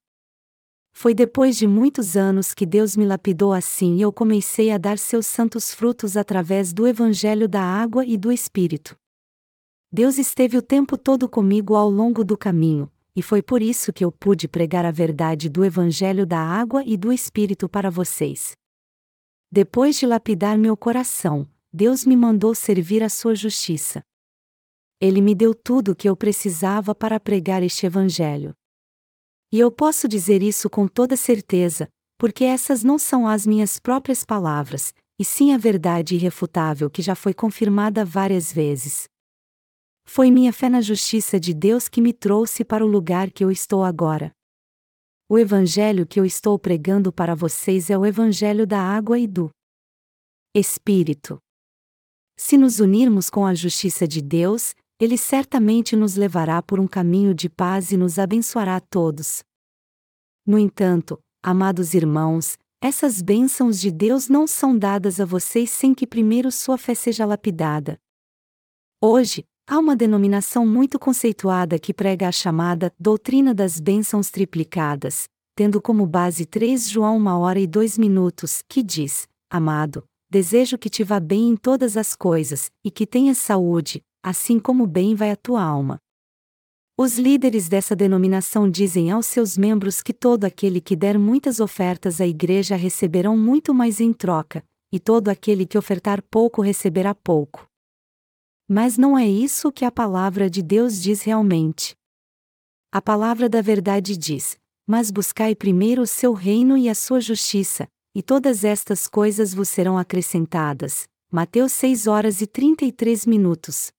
Foi depois de muitos anos que Deus me lapidou assim e eu comecei a dar seus santos frutos através do Evangelho da água e do Espírito. Deus esteve o tempo todo comigo ao longo do caminho, e foi por isso que eu pude pregar a verdade do Evangelho da água e do Espírito para vocês. Depois de lapidar meu coração, Deus me mandou servir a sua justiça. Ele me deu tudo o que eu precisava para pregar este Evangelho. E eu posso dizer isso com toda certeza, porque essas não são as minhas próprias palavras, e sim a verdade irrefutável que já foi confirmada várias vezes. Foi minha fé na justiça de Deus que me trouxe para o lugar que eu estou agora. o evangelho que eu estou pregando para vocês é o evangelho da água e do Espírito. Se nos unirmos com a justiça de Deus, ele certamente nos levará por um caminho de paz e nos abençoará a todos. No entanto, amados irmãos, essas bênçãos de Deus não são dadas a vocês sem que primeiro sua fé seja lapidada. Hoje, há uma denominação muito conceituada que prega a chamada doutrina das bênçãos triplicadas, tendo como base 3 João 1 hora e 2 minutos, que diz: Amado, desejo que te vá bem em todas as coisas, e que tenhas saúde, assim como bem vai a tua alma. Os líderes dessa denominação dizem aos seus membros que todo aquele que der muitas ofertas à igreja receberão muito mais em troca, e todo aquele que ofertar pouco receberá pouco. Mas não é isso que a palavra de Deus diz realmente. A palavra da verdade diz: Mas buscai primeiro o seu reino e a sua justiça, e todas estas coisas vos serão acrescentadas. Mateus 6 horas e 33 minutos.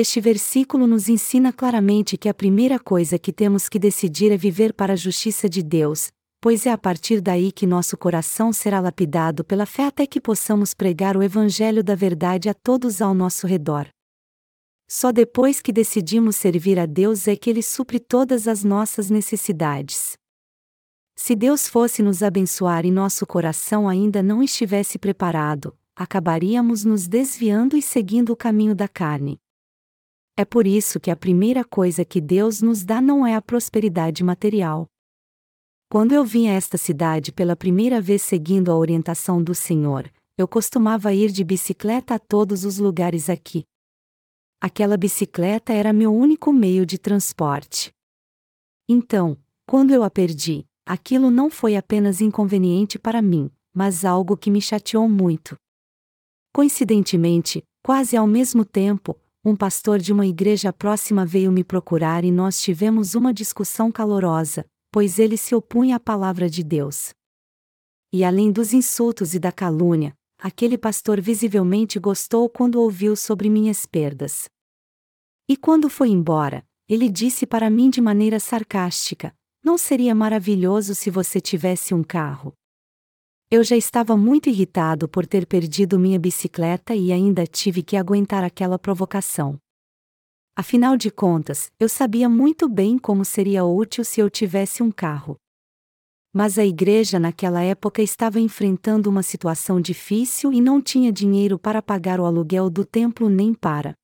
Este versículo nos ensina claramente que a primeira coisa que temos que decidir é viver para a justiça de Deus, pois é a partir daí que nosso coração será lapidado pela fé até que possamos pregar o Evangelho da verdade a todos ao nosso redor. Só depois que decidimos servir a Deus é que Ele supre todas as nossas necessidades. Se Deus fosse nos abençoar e nosso coração ainda não estivesse preparado, acabaríamos nos desviando e seguindo o caminho da carne. É por isso que a primeira coisa que Deus nos dá não é a prosperidade material. Quando eu vim a esta cidade pela primeira vez seguindo a orientação do Senhor, eu costumava ir de bicicleta a todos os lugares aqui. Aquela bicicleta era meu único meio de transporte. Então, quando eu a perdi, aquilo não foi apenas inconveniente para mim, mas algo que me chateou muito. Coincidentemente, quase ao mesmo tempo, um pastor de uma igreja próxima veio me procurar e nós tivemos uma discussão calorosa, pois ele se opunha à palavra de Deus. E além dos insultos e da calúnia, aquele pastor visivelmente gostou quando ouviu sobre minhas perdas. E quando foi embora, ele disse para mim de maneira sarcástica: Não seria maravilhoso se você tivesse um carro? Eu já estava muito irritado por ter perdido minha bicicleta e ainda tive que aguentar aquela provocação. Afinal de contas, eu sabia muito bem como seria útil se eu tivesse um carro. Mas a igreja naquela época estava enfrentando uma situação difícil e não tinha dinheiro para pagar o aluguel do templo nem para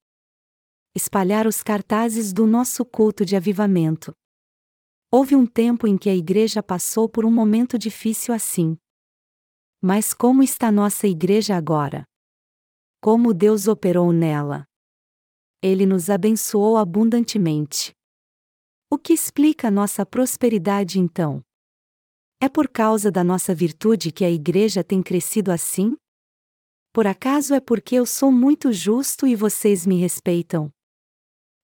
espalhar os cartazes do nosso culto de avivamento. Houve um tempo em que a igreja passou por um momento difícil assim. Mas como está nossa igreja agora? Como Deus operou nela? Ele nos abençoou abundantemente. O que explica nossa prosperidade então? É por causa da nossa virtude que a igreja tem crescido assim? Por acaso é porque eu sou muito justo e vocês me respeitam?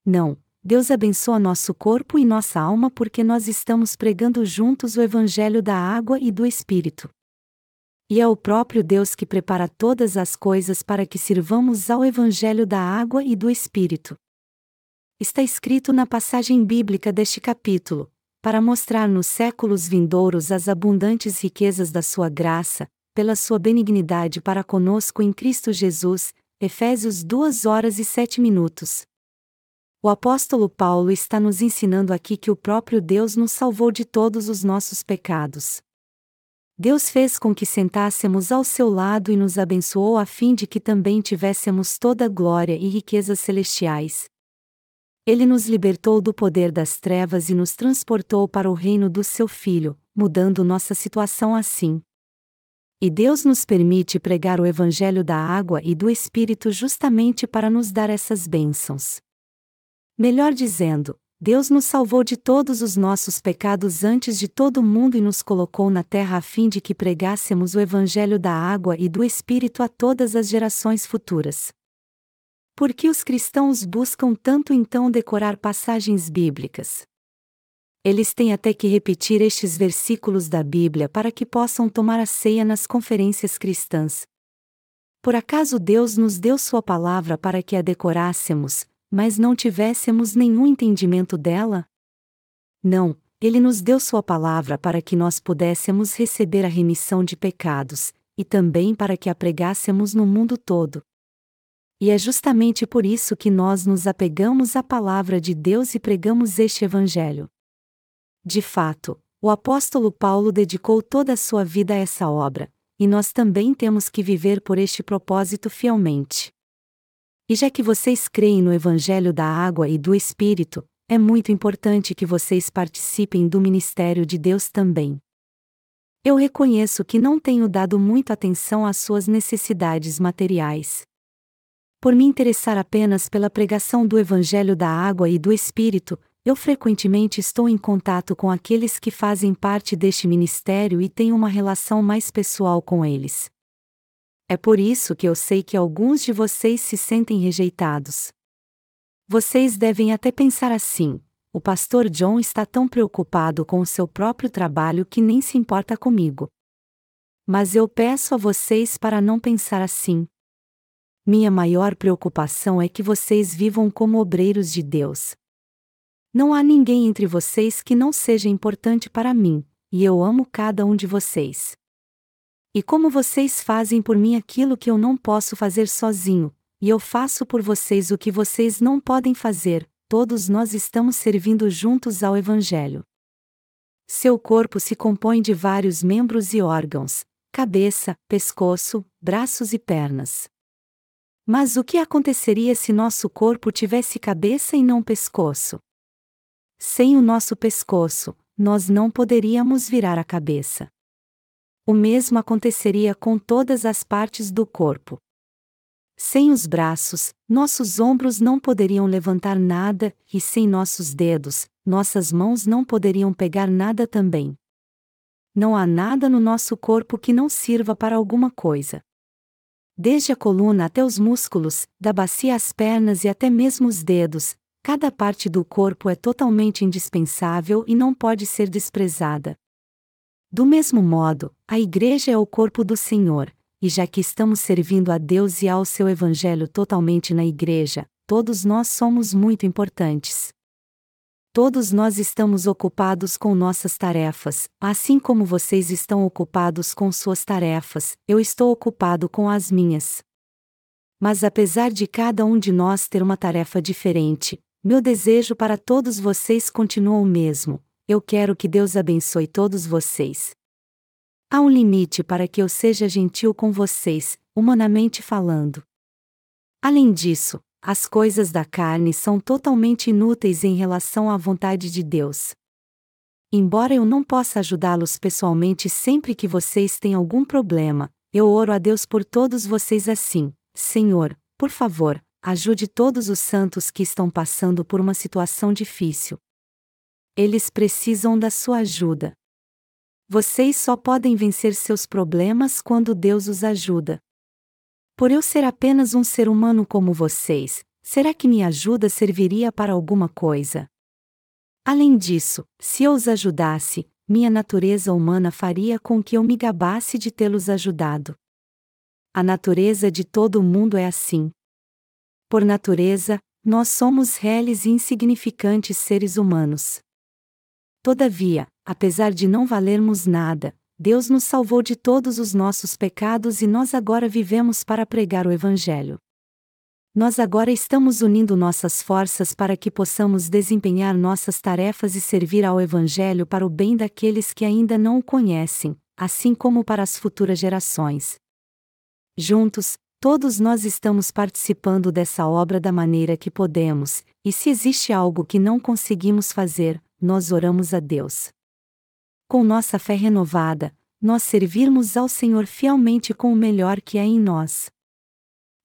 Não, Deus abençoa nosso corpo e nossa alma porque nós estamos pregando juntos o Evangelho da água e do Espírito. E é o próprio Deus que prepara todas as coisas para que sirvamos ao Evangelho da água e do Espírito. Está escrito na passagem bíblica deste capítulo, para mostrar nos séculos vindouros as abundantes riquezas da sua graça, pela sua benignidade para conosco em Cristo Jesus, Efésios 2 horas e 7 minutos. O apóstolo Paulo está nos ensinando aqui que o próprio Deus nos salvou de todos os nossos pecados. Deus fez com que sentássemos ao seu lado e nos abençoou a fim de que também tivéssemos toda glória e riquezas celestiais. Ele nos libertou do poder das trevas e nos transportou para o reino do seu Filho, mudando nossa situação assim. E Deus nos permite pregar o Evangelho da água e do Espírito justamente para nos dar essas bênçãos. Melhor dizendo, Deus nos salvou de todos os nossos pecados antes de todo mundo e nos colocou na terra a fim de que pregássemos o Evangelho da água e do Espírito a todas as gerações futuras. Por que os cristãos buscam tanto então decorar passagens bíblicas? Eles têm até que repetir estes versículos da Bíblia para que possam tomar a ceia nas conferências cristãs. Por acaso Deus nos deu Sua palavra para que a decorássemos, mas não tivéssemos nenhum entendimento dela? Não, Ele nos deu Sua palavra para que nós pudéssemos receber a remissão de pecados, e também para que a pregássemos no mundo todo. E é justamente por isso que nós nos apegamos à palavra de Deus e pregamos este Evangelho. De fato, o apóstolo Paulo dedicou toda a sua vida a essa obra, e nós também temos que viver por este propósito fielmente. E já que vocês creem no Evangelho da Água e do Espírito, é muito importante que vocês participem do ministério de Deus também. Eu reconheço que não tenho dado muita atenção às suas necessidades materiais. Por me interessar apenas pela pregação do Evangelho da Água e do Espírito, eu frequentemente estou em contato com aqueles que fazem parte deste ministério e tenho uma relação mais pessoal com eles. É por isso que eu sei que alguns de vocês se sentem rejeitados. Vocês devem até pensar assim: o pastor John está tão preocupado com o seu próprio trabalho que nem se importa comigo. Mas eu peço a vocês para não pensar assim. Minha maior preocupação é que vocês vivam como obreiros de Deus. Não há ninguém entre vocês que não seja importante para mim, e eu amo cada um de vocês. E como vocês fazem por mim aquilo que eu não posso fazer sozinho, e eu faço por vocês o que vocês não podem fazer, todos nós estamos servindo juntos ao Evangelho. Seu corpo se compõe de vários membros e órgãos: cabeça, pescoço, braços e pernas. Mas o que aconteceria se nosso corpo tivesse cabeça e não pescoço? Sem o nosso pescoço, nós não poderíamos virar a cabeça. O mesmo aconteceria com todas as partes do corpo. Sem os braços, nossos ombros não poderiam levantar nada, e sem nossos dedos, nossas mãos não poderiam pegar nada também. Não há nada no nosso corpo que não sirva para alguma coisa. Desde a coluna até os músculos, da bacia às pernas e até mesmo os dedos, cada parte do corpo é totalmente indispensável e não pode ser desprezada. Do mesmo modo, a Igreja é o corpo do Senhor, e já que estamos servindo a Deus e ao seu Evangelho totalmente na Igreja, todos nós somos muito importantes. Todos nós estamos ocupados com nossas tarefas, assim como vocês estão ocupados com suas tarefas, eu estou ocupado com as minhas. Mas apesar de cada um de nós ter uma tarefa diferente, meu desejo para todos vocês continua o mesmo: eu quero que Deus abençoe todos vocês. Há um limite para que eu seja gentil com vocês, humanamente falando. Além disso, as coisas da carne são totalmente inúteis em relação à vontade de Deus. Embora eu não possa ajudá-los pessoalmente sempre que vocês têm algum problema, eu oro a Deus por todos vocês assim: Senhor, por favor, ajude todos os santos que estão passando por uma situação difícil. Eles precisam da sua ajuda. Vocês só podem vencer seus problemas quando Deus os ajuda. Por eu ser apenas um ser humano como vocês, será que minha ajuda serviria para alguma coisa? Além disso, se eu os ajudasse, minha natureza humana faria com que eu me gabasse de tê-los ajudado. A natureza de todo mundo é assim. Por natureza, nós somos reles e insignificantes seres humanos. Todavia, apesar de não valermos nada, Deus nos salvou de todos os nossos pecados e nós agora vivemos para pregar o Evangelho. Nós agora estamos unindo nossas forças para que possamos desempenhar nossas tarefas e servir ao Evangelho para o bem daqueles que ainda não o conhecem, assim como para as futuras gerações. Juntos, todos nós estamos participando dessa obra da maneira que podemos, e se existe algo que não conseguimos fazer, nós oramos a Deus. Com nossa fé renovada, nós servirmos ao Senhor fielmente com o melhor que é em nós.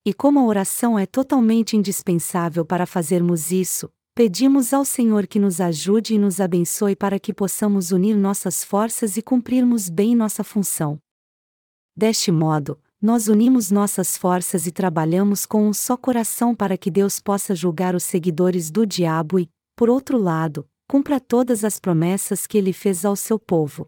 E como a oração é totalmente indispensável para fazermos isso, pedimos ao Senhor que nos ajude e nos abençoe para que possamos unir nossas forças e cumprirmos bem nossa função. Deste modo, nós unimos nossas forças e trabalhamos com um só coração para que Deus possa julgar os seguidores do diabo e, por outro lado, cumpra todas as promessas que ele fez ao seu povo.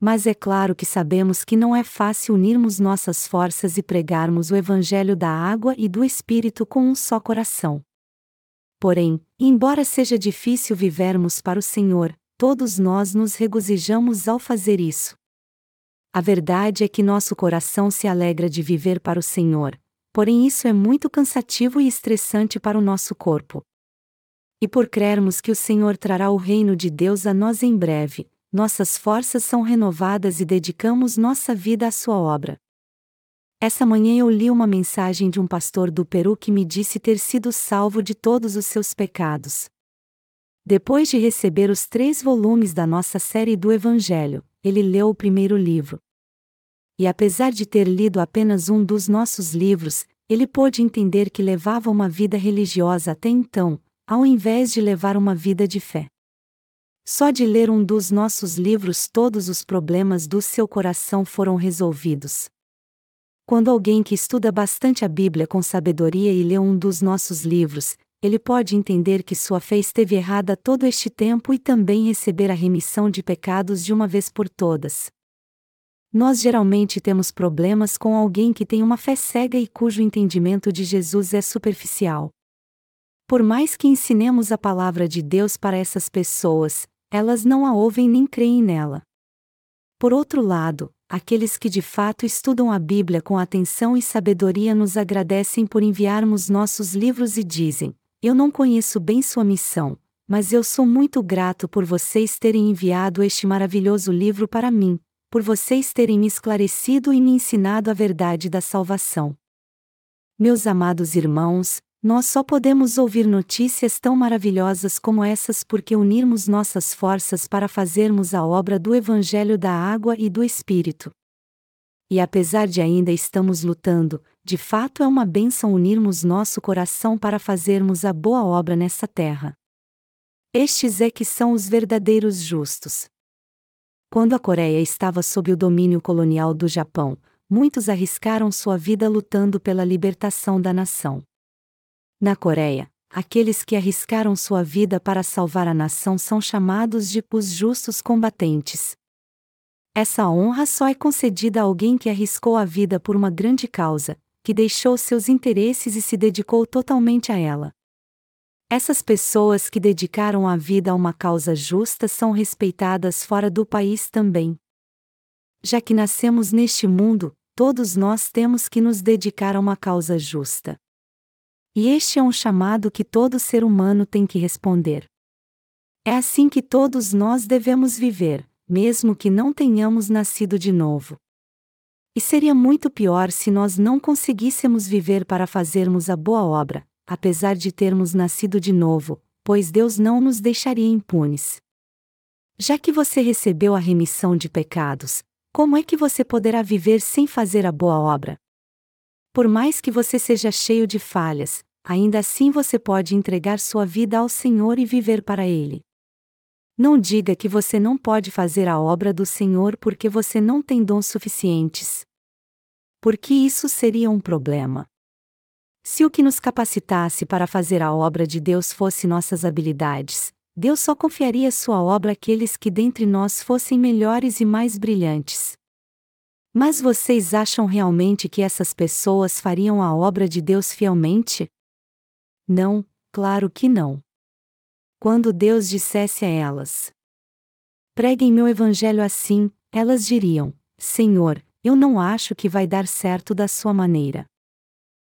Mas é claro que sabemos que não é fácil unirmos nossas forças e pregarmos o Evangelho da água e do Espírito com um só coração. Porém, embora seja difícil vivermos para o Senhor, todos nós nos regozijamos ao fazer isso. A verdade é que nosso coração se alegra de viver para o Senhor, porém isso é muito cansativo e estressante para o nosso corpo. E por crermos que o Senhor trará o reino de Deus a nós em breve, nossas forças são renovadas e dedicamos nossa vida à sua obra. Essa manhã eu li uma mensagem de um pastor do Peru que me disse ter sido salvo de todos os seus pecados. Depois de receber os três volumes da nossa série do Evangelho, ele leu o primeiro livro. E apesar de ter lido apenas um dos nossos livros, ele pôde entender que levava uma vida religiosa até então, ao invés de levar uma vida de fé. Só de ler um dos nossos livros todos os problemas do seu coração foram resolvidos. Quando alguém que estuda bastante a Bíblia com sabedoria e lê um dos nossos livros, ele pode entender que sua fé esteve errada todo este tempo e também receber a remissão de pecados de uma vez por todas. Nós geralmente temos problemas com alguém que tem uma fé cega e cujo entendimento de Jesus é superficial. Por mais que ensinemos a palavra de Deus para essas pessoas, elas não a ouvem nem creem nela. Por outro lado, aqueles que de fato estudam a Bíblia com atenção e sabedoria nos agradecem por enviarmos nossos livros e dizem: Eu não conheço bem sua missão, mas eu sou muito grato por vocês terem enviado este maravilhoso livro para mim, por vocês terem me esclarecido e me ensinado a verdade da salvação. Meus amados irmãos, nós só podemos ouvir notícias tão maravilhosas como essas porque unirmos nossas forças para fazermos a obra do Evangelho da Água e do Espírito. E apesar de ainda estamos lutando, de fato é uma bênção unirmos nosso coração para fazermos a boa obra nessa terra. Estes é que são os verdadeiros justos. Quando a Coreia estava sob o domínio colonial do Japão, muitos arriscaram sua vida lutando pela libertação da nação. Na Coreia, aqueles que arriscaram sua vida para salvar a nação são chamados de os justos combatentes. Essa honra só é concedida a alguém que arriscou a vida por uma grande causa, que deixou seus interesses e se dedicou totalmente a ela. Essas pessoas que dedicaram a vida a uma causa justa são respeitadas fora do país também. Já que nascemos neste mundo, todos nós temos que nos dedicar a uma causa justa. E este é um chamado que todo ser humano tem que responder. É assim que todos nós devemos viver, mesmo que não tenhamos nascido de novo. E seria muito pior se nós não conseguíssemos viver para fazermos a boa obra, apesar de termos nascido de novo, pois Deus não nos deixaria impunes. Já que você recebeu a remissão de pecados, como é que você poderá viver sem fazer a boa obra? Por mais que você seja cheio de falhas, ainda assim você pode entregar sua vida ao Senhor e viver para Ele. Não diga que você não pode fazer a obra do Senhor porque você não tem dons suficientes. Porque isso seria um problema. Se o que nos capacitasse para fazer a obra de Deus fosse nossas habilidades, Deus só confiaria sua obra àqueles que dentre nós fossem melhores e mais brilhantes. Mas vocês acham realmente que essas pessoas fariam a obra de Deus fielmente? Não, claro que não. Quando Deus dissesse a elas: Preguem meu evangelho assim, elas diriam: Senhor, eu não acho que vai dar certo da sua maneira.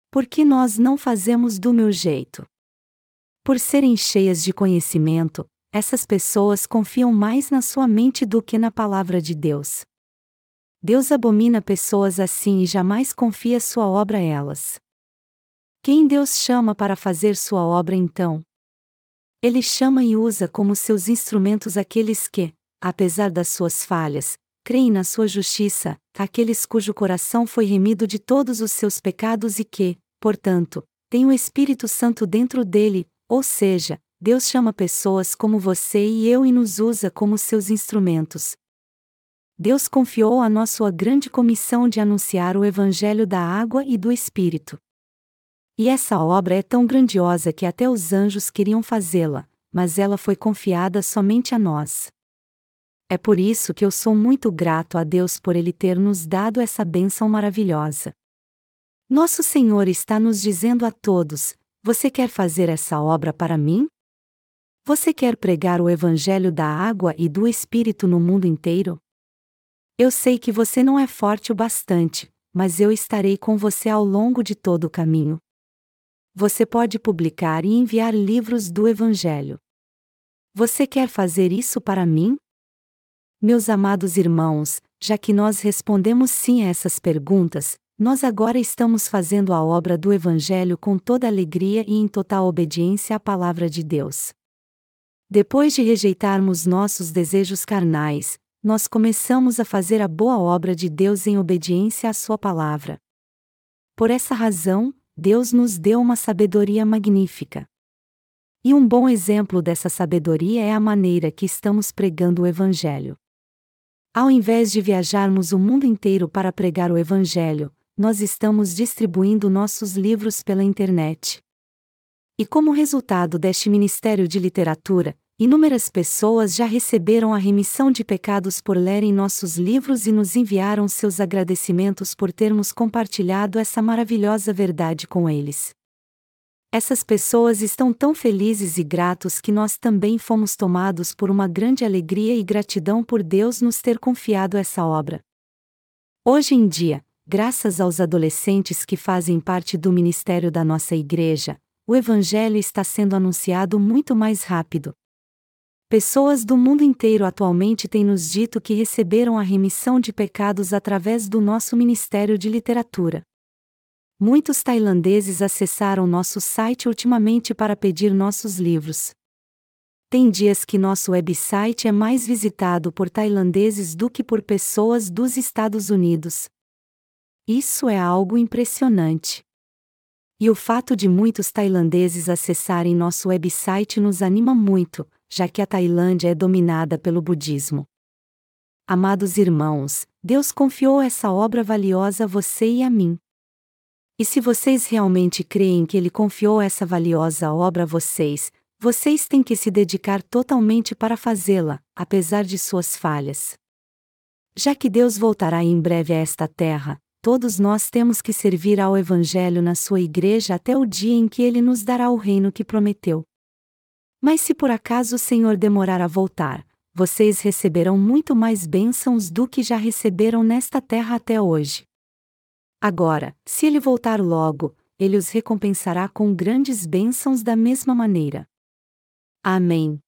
Por que nós não fazemos do meu jeito? Por serem cheias de conhecimento, essas pessoas confiam mais na sua mente do que na palavra de Deus. Deus abomina pessoas assim e jamais confia sua obra a elas. Quem Deus chama para fazer sua obra então? Ele chama e usa como seus instrumentos aqueles que, apesar das suas falhas, creem na sua justiça, aqueles cujo coração foi remido de todos os seus pecados e que, portanto, têm o Espírito Santo dentro dele, ou seja, Deus chama pessoas como você e eu e nos usa como seus instrumentos. Deus confiou a nós sua grande comissão de anunciar o Evangelho da água e do Espírito. E essa obra é tão grandiosa que até os anjos queriam fazê-la, mas ela foi confiada somente a nós. É por isso que eu sou muito grato a Deus por Ele ter nos dado essa bênção maravilhosa. Nosso Senhor está nos dizendo a todos: Você quer fazer essa obra para mim? Você quer pregar o Evangelho da água e do Espírito no mundo inteiro? Eu sei que você não é forte o bastante, mas eu estarei com você ao longo de todo o caminho. Você pode publicar e enviar livros do Evangelho. Você quer fazer isso para mim? Meus amados irmãos, já que nós respondemos sim a essas perguntas, nós agora estamos fazendo a obra do Evangelho com toda alegria e em total obediência à palavra de Deus. Depois de rejeitarmos nossos desejos carnais, nós começamos a fazer a boa obra de Deus em obediência à Sua palavra. Por essa razão, Deus nos deu uma sabedoria magnífica. E um bom exemplo dessa sabedoria é a maneira que estamos pregando o Evangelho. Ao invés de viajarmos o mundo inteiro para pregar o Evangelho, nós estamos distribuindo nossos livros pela internet. E como resultado deste Ministério de Literatura, inúmeras pessoas já receberam a remissão de pecados por lerem nossos livros e nos enviaram seus agradecimentos por termos compartilhado essa maravilhosa verdade com eles. Essas pessoas estão tão felizes e gratos que nós também fomos tomados por uma grande alegria e gratidão por Deus nos ter confiado essa obra. Hoje em dia, graças aos adolescentes que fazem parte do ministério da nossa igreja, o Evangelho está sendo anunciado muito mais rápido. Pessoas do mundo inteiro atualmente têm nos dito que receberam a remissão de pecados através do nosso Ministério de Literatura. Muitos tailandeses acessaram nosso site ultimamente para pedir nossos livros. Tem dias que nosso website é mais visitado por tailandeses do que por pessoas dos Estados Unidos. Isso é algo impressionante. E o fato de muitos tailandeses acessarem nosso website nos anima muito, já que a Tailândia é dominada pelo budismo. Amados irmãos, Deus confiou essa obra valiosa a você e a mim. E se vocês realmente creem que Ele confiou essa valiosa obra a vocês, vocês têm que se dedicar totalmente para fazê-la, apesar de suas falhas. Já que Deus voltará em breve a esta terra, todos nós temos que servir ao Evangelho na sua igreja até o dia em que ele nos dará o reino que prometeu. Mas se por acaso o Senhor demorar a voltar, vocês receberão muito mais bênçãos do que já receberam nesta terra até hoje. Agora, se ele voltar logo, ele os recompensará com grandes bênçãos da mesma maneira. Amém.